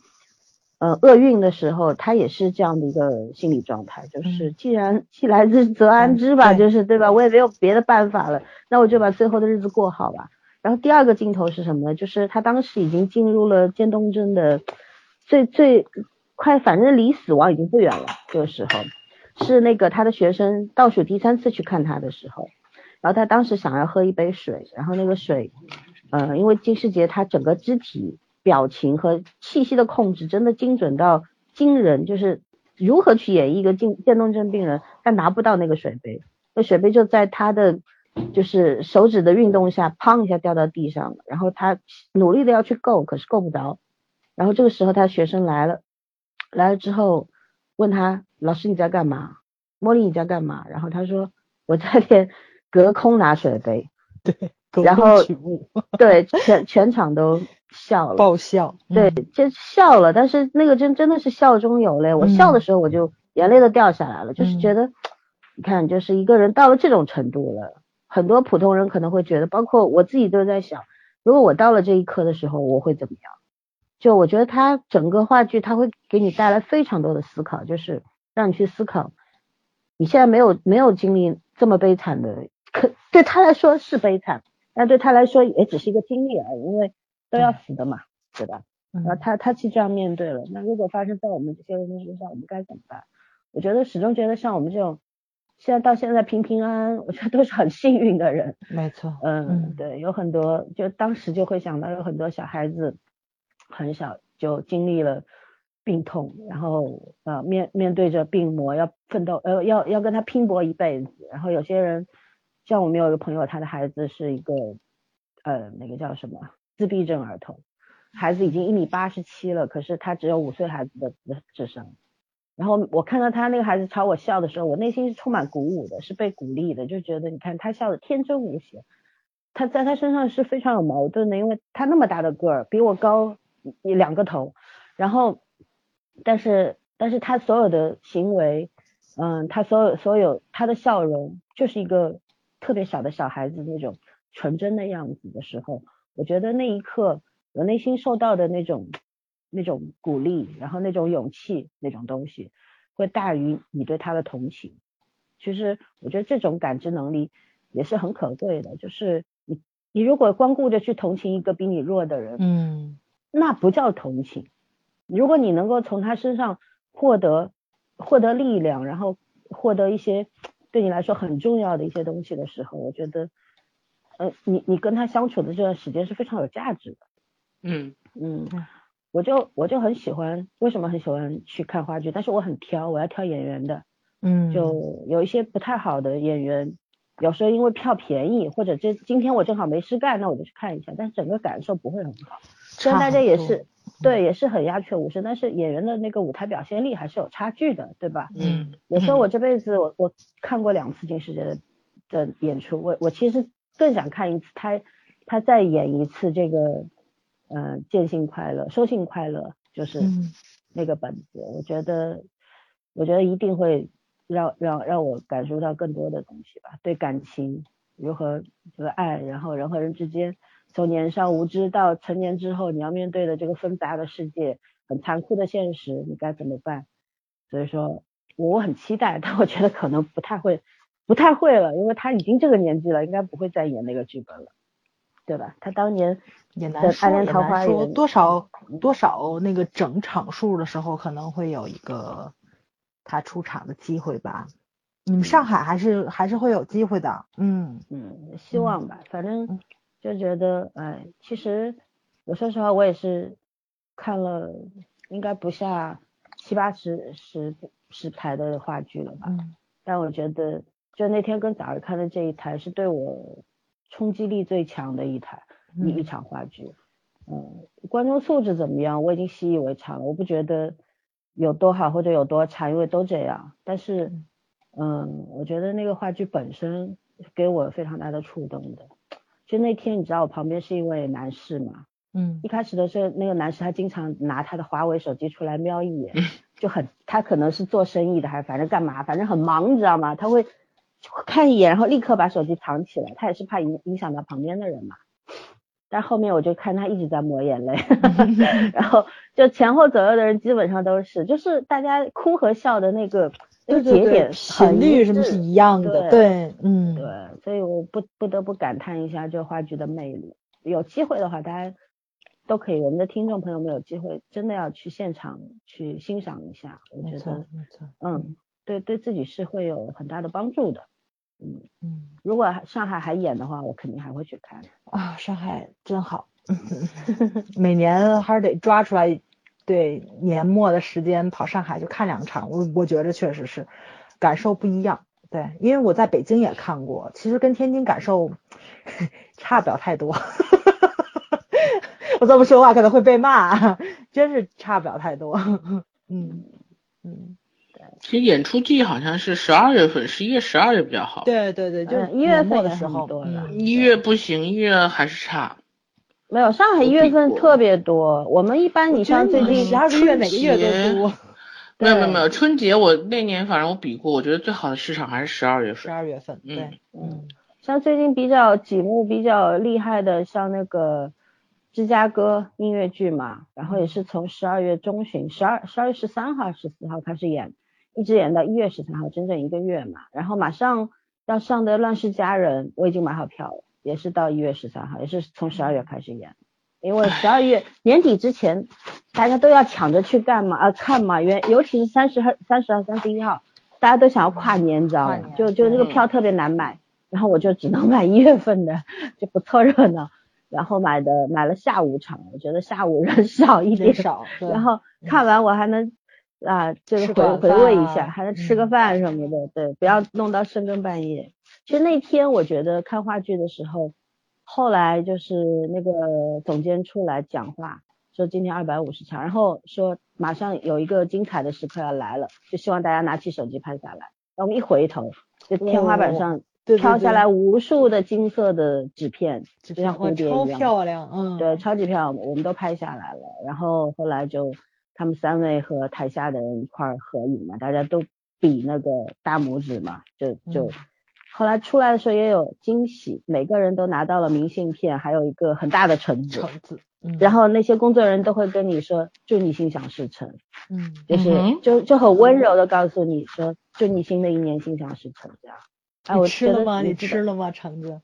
呃厄运的时候，他也是这样的一个心理状态，就是既然既来之则安之吧，对就是对吧？我也没有别的办法了，那我就把最后的日子过好吧。然后第二个镜头是什么呢？就是他当时已经进入了渐冻症的最最快，反正离死亡已经不远了。这个时候是那个他的学生倒数第三次去看他的时候，然后他当时想要喝一杯水，然后那个水，呃，因为金世杰他整个肢体、表情和气息的控制真的精准到惊人，就是如何去演绎一个渐渐冻症病人，他拿不到那个水杯，那水杯就在他的就是手指的运动下，砰一下掉到地上了，然后他努力的要去够，可是够不着，然后这个时候他学生来了，来了之后问他老师你在干嘛？茉莉你在干嘛？然后他说我在练隔空拿水杯，对，然后 [laughs] 对，全全场都笑了。爆笑，对，嗯就笑了，但是那个真真的是笑中有泪。我笑的时候我就眼泪都掉下来了，就是嗯觉得，你看，就是一个人到了这种程度了，很多普通人可能会觉得，包括我自己都在想，如果我到了这一刻的时候，我会怎么样？就我觉得他整个话剧，他会给你带来非常多的思考，就是让你去思考，你现在没有没有经历这么悲惨的，可对他来说是悲惨，但对他来说也只是一个经历而已，因为都要死的嘛，对吧？然后嗯他他去这样面对了，那如果发生在我们这些人的身上，我们该怎么办？我觉得始终觉得像我们这种现在到现在平平安安，我觉得都是很幸运的人。没错，嗯，嗯对，有很多就当时就会想到有很多小孩子很小就经历了病痛，然后呃面面对着病魔要奋斗，呃要要跟他拼搏一辈子。然后有些人像我们有一个朋友，他的孩子是一个呃那个叫什么自闭症儿童，孩子已经一米八十七了，可是他只有五岁孩子的智商。然后我看到他那个孩子朝我笑的时候，我内心是充满鼓舞的，是被鼓励的，就觉得你看他笑的天真无邪。他在他身上是非常有矛盾的，因为他那么大的个儿，比我高两个头，然后，但是但是他所有的行为，嗯，他所有所有他的笑容，就是一个特别小的小孩子那种纯真的样子的时候，我觉得那一刻我内心受到的那种那种鼓励，然后那种勇气那种东西，会大于你对他的同情。其实我觉得这种感知能力也是很可贵的，就是你你如果光顾着去同情一个比你弱的人，嗯，那不叫同情。如果你能够从他身上获得获得力量，然后获得一些对你来说很重要的一些东西的时候，我觉得，呃，你你跟他相处的这段时间是非常有价值的。嗯嗯，我就我就很喜欢，为什么很喜欢去看话剧？但是我很挑，我要挑演员的。嗯，就有一些不太好的演员，有时候因为票便宜，或者这今天我正好没事干，那我就去看一下，但是整个感受不会很好。虽然大家也是对，也是很鸦雀无声，但是演员的那个舞台表现力还是有差距的，对吧？嗯，我说我这辈子我我看过两次金世杰的的演出，我我其实更想看一次他他再演一次这个呃见性快乐收信快乐，就是那个本子，我觉得我觉得一定会。让让让我感受到更多的东西吧，对感情如何这个爱，然后人和人之间，从年少无知到成年之后，你要面对的这个纷杂的世界，很残酷的现实，你该怎么办？所以说，我很期待，但我觉得可能不太会，不太会了，因为他已经这个年纪了，应该不会再演那个剧本了，对吧？他当年也难说，也难说，多少多少那个整场数的时候，可能会有一个。他出场的机会吧，你们上海还是还是会有机会的，嗯嗯，希望吧，反正就觉得，哎，其实我说实话，我也是看了应该不下七八十十十台的话剧了吧，但我觉得就那天跟早儿看的这一台是对我冲击力最强的一台一一场话剧，嗯，观众素质怎么样，我已经习以为常了，我不觉得。有多好或者有多差，因为都这样。但是，嗯，我觉得那个话剧本身给我非常大的触动的。就那天，你知道我旁边是一位男士嘛？嗯。一开始的时候，那个男士他经常拿他的华为手机出来瞄一眼，[laughs] 就很他可能是做生意的，还是反正干嘛，反正很忙，你知道吗？他会看一眼，然后立刻把手机藏起来，他也是怕影影响到旁边的人嘛。但后面我就看他一直在抹眼泪，[laughs] 然后就前后左右的人基本上都是，就是大家哭和笑的那个那个节点频率什么是一样的，对，嗯，对，所以我不不得不感叹一下这话剧的魅力。有机会的话，大家都可以，我们的听众朋友们有机会真的要去现场去欣赏一下，我觉得，没错，嗯，对对自己是会有很大的帮助的。嗯嗯，如果上海还演的话，我肯定还会去看啊。上海真好，[laughs] 每年还是得抓出来，对年末的时间跑上海就看两场。我我觉着确实是感受不一样。对，因为我在北京也看过，其实跟天津感受 [laughs] 差不了太多。我这么说话可能会被骂，真是差不了太多。嗯嗯。其实演出季好像是十二月份，十一月、十二月比较好。对对对，就一月份的时候，一月不行，一月还是差。没有，上海一月份特别多。我们一般你像最近十二个月哪个月都多。没有没有没有，春节我那年反正我比过，我觉得最好的市场还是十二月份。十二月份，对，嗯。像最近比较几幕比较厉害的，像那个芝加哥音乐剧嘛，然后也是从十二月中旬，十二十二月十三号、十四号开始演。一直演到一月十三号，整整一个月嘛。然后马上要上的《乱世佳人》，我已经买好票了，也是到一月十三号，也是从十二月开始演。因为十二月 [laughs] 年底之前，大家都要抢着去干嘛啊？看嘛，原尤其是三十号、三十号、三十一号，大家都想要跨年，你知道吗？就就那个票特别难买，然后我就只能买一月份的，[laughs] 就不凑热闹。然后买的买了下午场，我觉得下午人少一点，少。然后看完我还能。啊，就是回回味一下，还能吃个饭什么的，对，不要弄到深更半夜。其实那天我觉得看话剧的时候，后来就是那个总监出来讲话，说今天二百五十场，然后说马上有一个精彩的时刻要来了，就希望大家拿起手机拍下来。然后我们一回头，就天花板上飘下来无数的金色的纸片，就像蝴蝶一样，超漂亮，嗯，对，超级漂亮，我们都拍下来了。然后后来就。他们三位和台下的人一块儿合影嘛，大家都比那个大拇指嘛，就就后来出来的时候也有惊喜，每个人都拿到了明信片，还有一个很大的橙子。橙子，嗯，然后那些工作人员都会跟你说，祝你心想事成，嗯就是、就就很温柔的告诉你说，祝你新的一年心想事成这样。哎，我吃了吗？你吃了吗？橙子，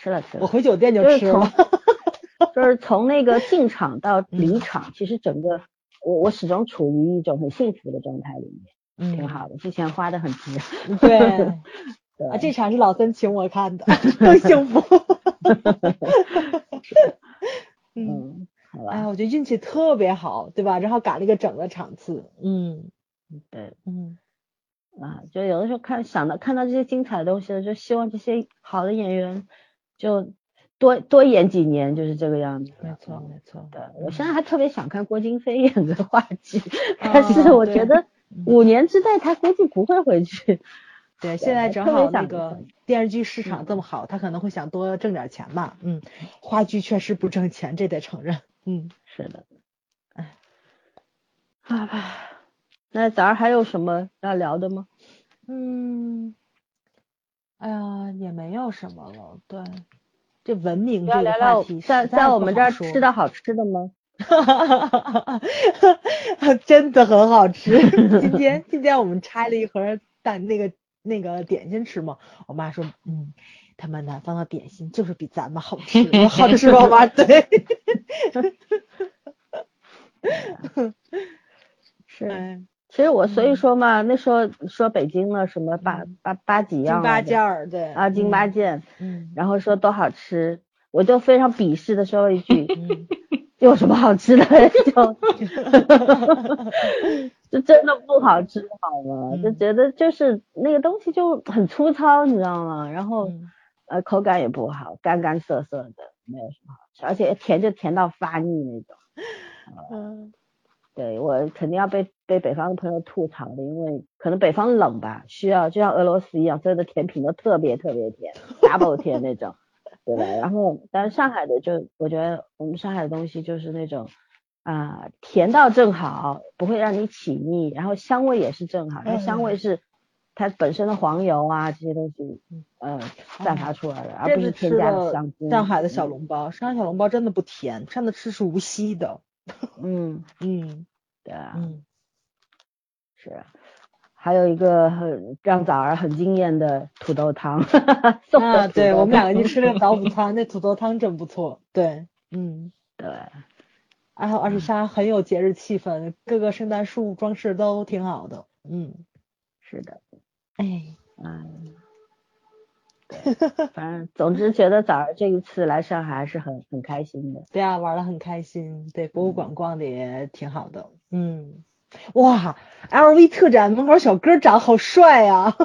吃了吃了，我回酒店就吃了。[laughs] 就是从那个进场到 [laughs] 嗯离场，其实整个我我始终处于一种很幸福的状态里面，嗯，挺好的。之前花的很值，对。[laughs] 对啊，这场是老森请我看的，[laughs] 更幸福。[laughs] [laughs] 嗯，嗯，好吧，哎呀，我觉得运气特别好，对吧？然后赶了一个整个场次，嗯对嗯啊，就有的时候看想到看到这些精彩的东西，就希望这些好的演员就多多演几年，就是这个样子。没错没错。对，我现在还特别想看郭京飞演的话剧，但是我觉得五年之内他估计不会回去。对，现在正好那个电视剧市场这么好，他可能会想多挣点钱吧。嗯，话剧确实不挣钱，这得承认。嗯，是的，哎，好吧，那咱还有什么要聊的吗？嗯，哎呀，也没有什么了。对，这文明要这个话题在在在我们这儿吃的好吃的吗？[laughs] 真的很好吃。今天今天我们拆了一盒蛋那个那个点心吃吗，我妈说，嗯，他们南方的点心就是比咱们好吃。好吃吗？我 [laughs] 妈对。[laughs] 是，哎，其实我所以说嘛，那时候说北京的什么八嗯八八几样八件儿对啊，京八件，嗯然后说多好吃，我就非常鄙视的说了一句，[laughs] 嗯有什么好吃的？就就真的不好吃好吗？就嗯觉得就是那个东西就很粗糙，你知道吗？然后嗯呃口感也不好，干干涩涩的，没有什么好吃，而且甜就甜到发腻那种。嗯对我肯定要被被北方的朋友吐槽的，因为可能北方冷吧，需要就像俄罗斯一样，所有的甜品都特别特别甜，[laughs] double 甜那种，对吧？然后但是上海的就我觉得我们上海的东西就是那种啊、甜到正好，不会让你起腻，然后香味也是正好，它香味是它本身的黄油啊这些东西呃散发出来的，而不是添加的香精。上海的小笼包，上海小笼包真的不甜，上次吃是无锡的。嗯，[laughs] 嗯对啊。嗯，是，还有一个很让枣儿很惊艳的土豆汤，哈哈啊，对我们两个汤去吃了个早午餐，那土豆汤真不错。对，嗯，对，然后二十沙很有节日气氛，各个圣诞树装饰都挺好的。嗯，是的，哎，嗯，反正总之觉得早上这一次来上海还是很很开心的，对啊，玩的很开心，对，博物馆逛的也挺好的。嗯，哇，LV 特展门口小哥长好帅啊！[laughs]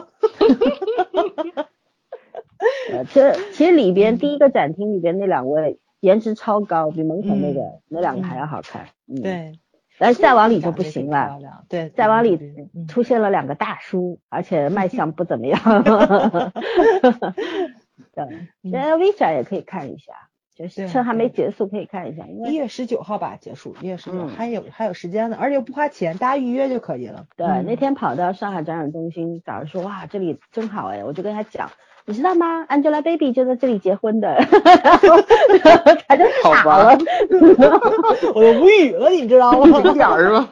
呃，其实其实里边第一个展厅里边那两位颜值超高，比门口那个、那两个还要好看，嗯，，对，但是再往里就不行了。对，再往里嗯。出现了两个大叔，而且卖相不怎么样。[laughs] 对，嗯。这 LV 展也可以看一下，就是对趁还没结束可以看一下，因一月十九号吧结束，一月十九嗯。还有还有时间呢，而且又不花钱，大家预约就可以了。对、嗯。那天跑到上海展览中心，早上说哇这里真好哎，我就跟他讲。你知道吗？Angelababy 就在这里结婚的，[laughs] 然后他就好傻吧了。[laughs] 我都无语了，你知道吗？景点儿是吧？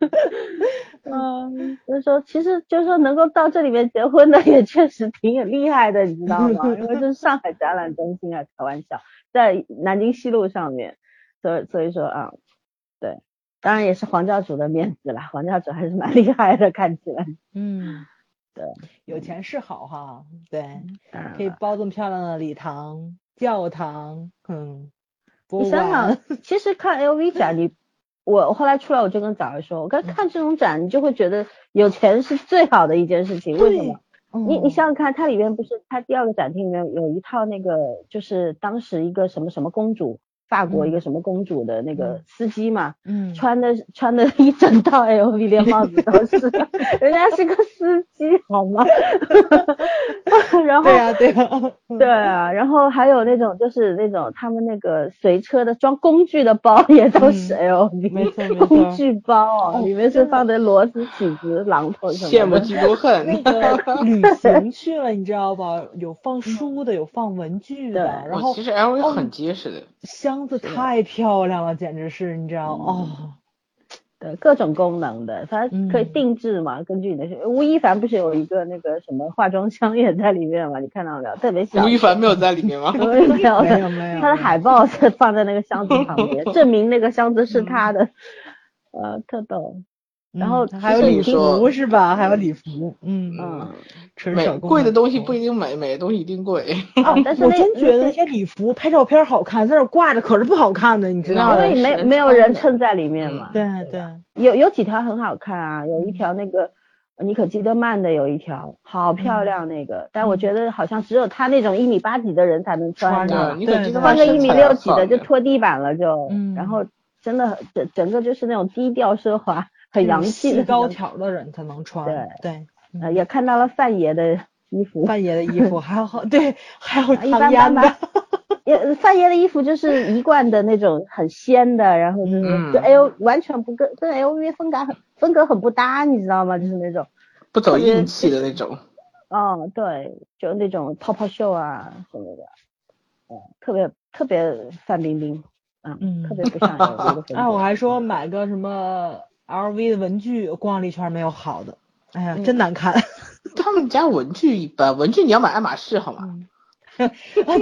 [laughs] 嗯，就是说，其实就是说，能够到这里面结婚的也确实挺厉害的，你知道吗？因为这是上海展览中心啊，开玩笑，在南京西路上面，所以所以说啊，对，当然也是黄教主的面子啦，黄教主还是蛮厉害的，看起来，嗯，对，有钱是好哈，对，可以包这么漂亮的礼堂、教堂，嗯，你想想，，其实看 LV 展，你 [laughs] 我后来出来我就跟早儿说，我刚看。这种展，你就会觉得有钱是最好的一件事情，为什么？你你嗯想想。看，它里面不是它第二个展厅里面有一套那个，就是当时一个什么什么公主法国一个什么公主的那个司机嘛，嗯，穿的穿的一整套 LV 连帽子都是，[laughs] 人家是个司机好吗？[laughs] 然后对啊对呀，对啊，然后还有那种就是那种他们那个随车的装工具的包也都是 LV，、[laughs] 工具包哦，里面是放的螺丝起子、榔头什么羡慕。嫉妒恨。那个旅行去了，你知道吧？有放书的，有放文具的，然后其实 LV 很结实的，箱子太漂亮了，简直是你知道哦，对，各种功能的，它可以嗯定制嘛，根据你的需。吴亦凡不是有一个那个什么化妆箱也在里面嘛？你看到没有？特别小。吴亦凡没有在里面吗？没有没有没有他的海报是放在那个箱子旁边，[laughs] 证明那个箱子是他的，呃，特逗。然后嗯还有礼服是吧？还有礼服，嗯嗯，美纯手工贵的东西不一一定美，美的东西一定贵。哦，[laughs] 但是我那真觉得那些礼服拍照片好看，在那挂着可是不好看的，你知道吗？因为没没有人衬在里面嗯嘛。对对，有有几条很好看啊，有一条那个妮可基德曼的有一条好漂亮那个，但我觉得好像只有他那种一米八几的人才能穿穿的的，你可记得穿个一米六几的就就拖地板了就，嗯然后真的整整个就是那种低调奢华、很洋气的高。挑的人才能穿，对对，呃，也看到了范爷的衣服，范爷的衣服 [laughs] 还有好对，还有一唐嫣的般般吧，。也范爷的衣服就是一贯的那种很仙的，然后就是嗯跟 L 完全不跟跟 LV 风格很风格很不搭，你知道吗？就是那种，不走硬气的那种。[laughs] 哦，对，就那种泡泡袖啊什么的，嗯，特别特别范冰冰，啊，嗯特别不像 LV 的风格。哎，我还说买个什么 LV 的文具，逛了一圈没有好的，哎呀，真难看。[laughs] 他们家文具一般，文具你要买爱马仕好吗？[laughs] 哎，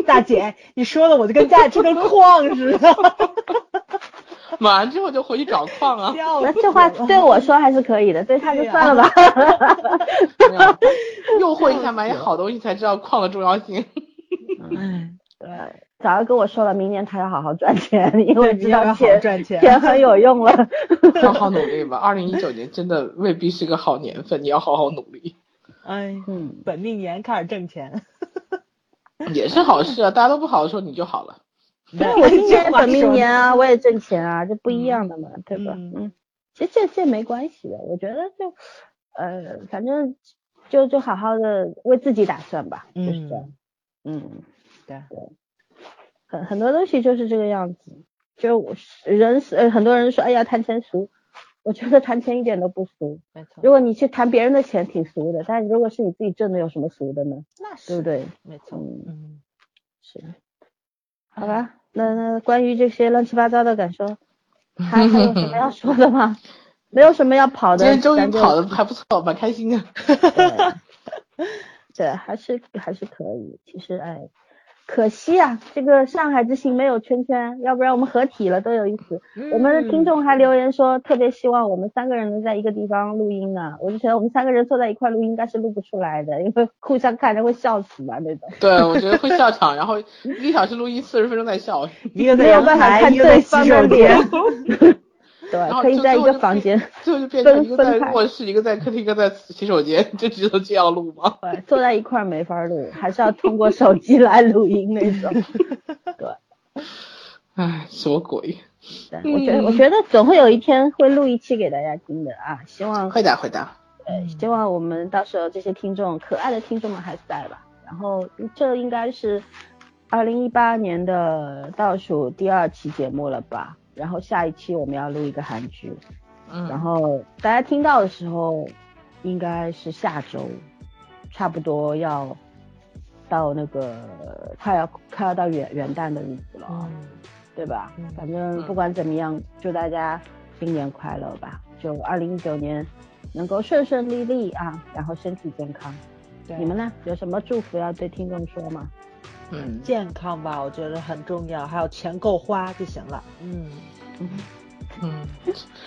大姐，你说的我就跟家里出个矿似的，[laughs] 买完之后就回去找矿啊。那这话对我说还是可以的，对他就算了吧。诱惑一下买点好东西，才知道矿的重要性。哎，对，早就跟我说了，明年他要好好赚钱，[laughs] 因为知道钱赚钱钱很有用了。[laughs] 好好努力吧，二零一九年真的未必是个好年份，你要好好努力，哎，嗯，本命年开始挣钱。[laughs] 也是好事啊。大家都不好的时候，你就好了。对，我今年本命年啊，我也挣钱啊，这不一样的嘛，对吧？嗯嗯，其实这这没关系的，我觉得就呃，反正就就好好的为自己打算吧，就是这样。嗯，对很很多东西就是这个样子，就人是呃很多人说，哎呀谈钱俗，我觉得谈钱一点都不俗。没错，如果你去谈别人的钱挺俗的，但如果是你自己挣的，有什么俗的呢？那对不对？没错，嗯嗯，是，好吧，那那关于这些乱七八糟的感受，[laughs] 还还有什么要说的吗？没有什么要跑的，今天终于跑的还不错，蛮开心的。对，[laughs] 对，还是还是可以。其实哎，可惜啊，这个上海之行没有圈圈，要不然我们合体了多有意思。我们的听众还留言说，特别希望我们三个人能在一个地方录音呢。我就觉得我们三个人坐在一块录音，应该是录不出来的，因为互相看着会笑死吧那种。对，我觉得会笑场，然后一个小时录音四十分钟在笑，一个在没有，办法看对方的脸。[laughs] 对可以在一个房间，[laughs] 就变成一个在卧室，一个在客厅，一个在洗手间，就只能这样录吗？[laughs] 对，坐在一块儿没法录，还是要通过手机来录音那种。[laughs] 对，唉，什么鬼？对，我觉得我觉得总会有一天会录一期给大家听的啊，希望会的，会的。呃，希望我们到时候这些听众，可爱的听众们还在吧。然后这应该是二零一八年的倒数第二期节目了吧？然后下一期我们要录一个韩剧，嗯，然后大家听到的时候应该是下周，差不多要到那个快要快要到元元旦的日子了，嗯，对吧嗯？反正不管怎么样，祝大家新年快乐吧！就二零一九年能够顺顺利利啊，然后身体健康。对你们呢？有什么祝福要对听众说吗？嗯，健康吧，我觉得很重要，还有钱够花就行了。嗯，嗯，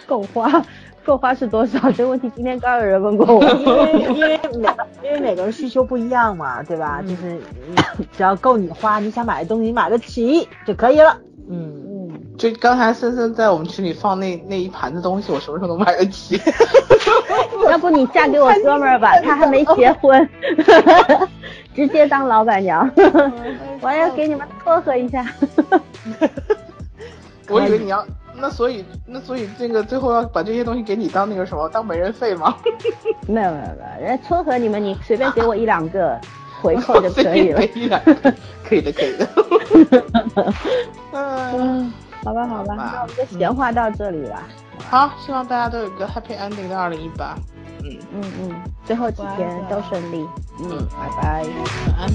够花，够花是多少？这个问题今天刚有人问过我。因为因为每因为每个人需求不一样嘛，对吧？嗯就是只要够你花，你想买的东西你买得起就可以了。嗯，嗯，就刚才森森在我们群里放那那一盘子东西，我什么时候能买得起？[laughs] 要不你嫁给我哥们儿吧，他还没 [laughs] 结婚，[laughs] 直接当老板娘。我要给你们撮合一下。[laughs] 我以为你要那所以那所以这个最后要把这些东西给你当那个什么当媒人费吗？[laughs] 没有没有没有，人家撮合你们，你随便给我一两个回扣就可以了。[laughs] 一两个，可以的可以的。嗯，好吧好吧，那我们就闲话到这里吧。好，希望大家都有一个 happy ending 的二零一八。嗯嗯，最后几天都顺利。嗯，拜拜，晚安。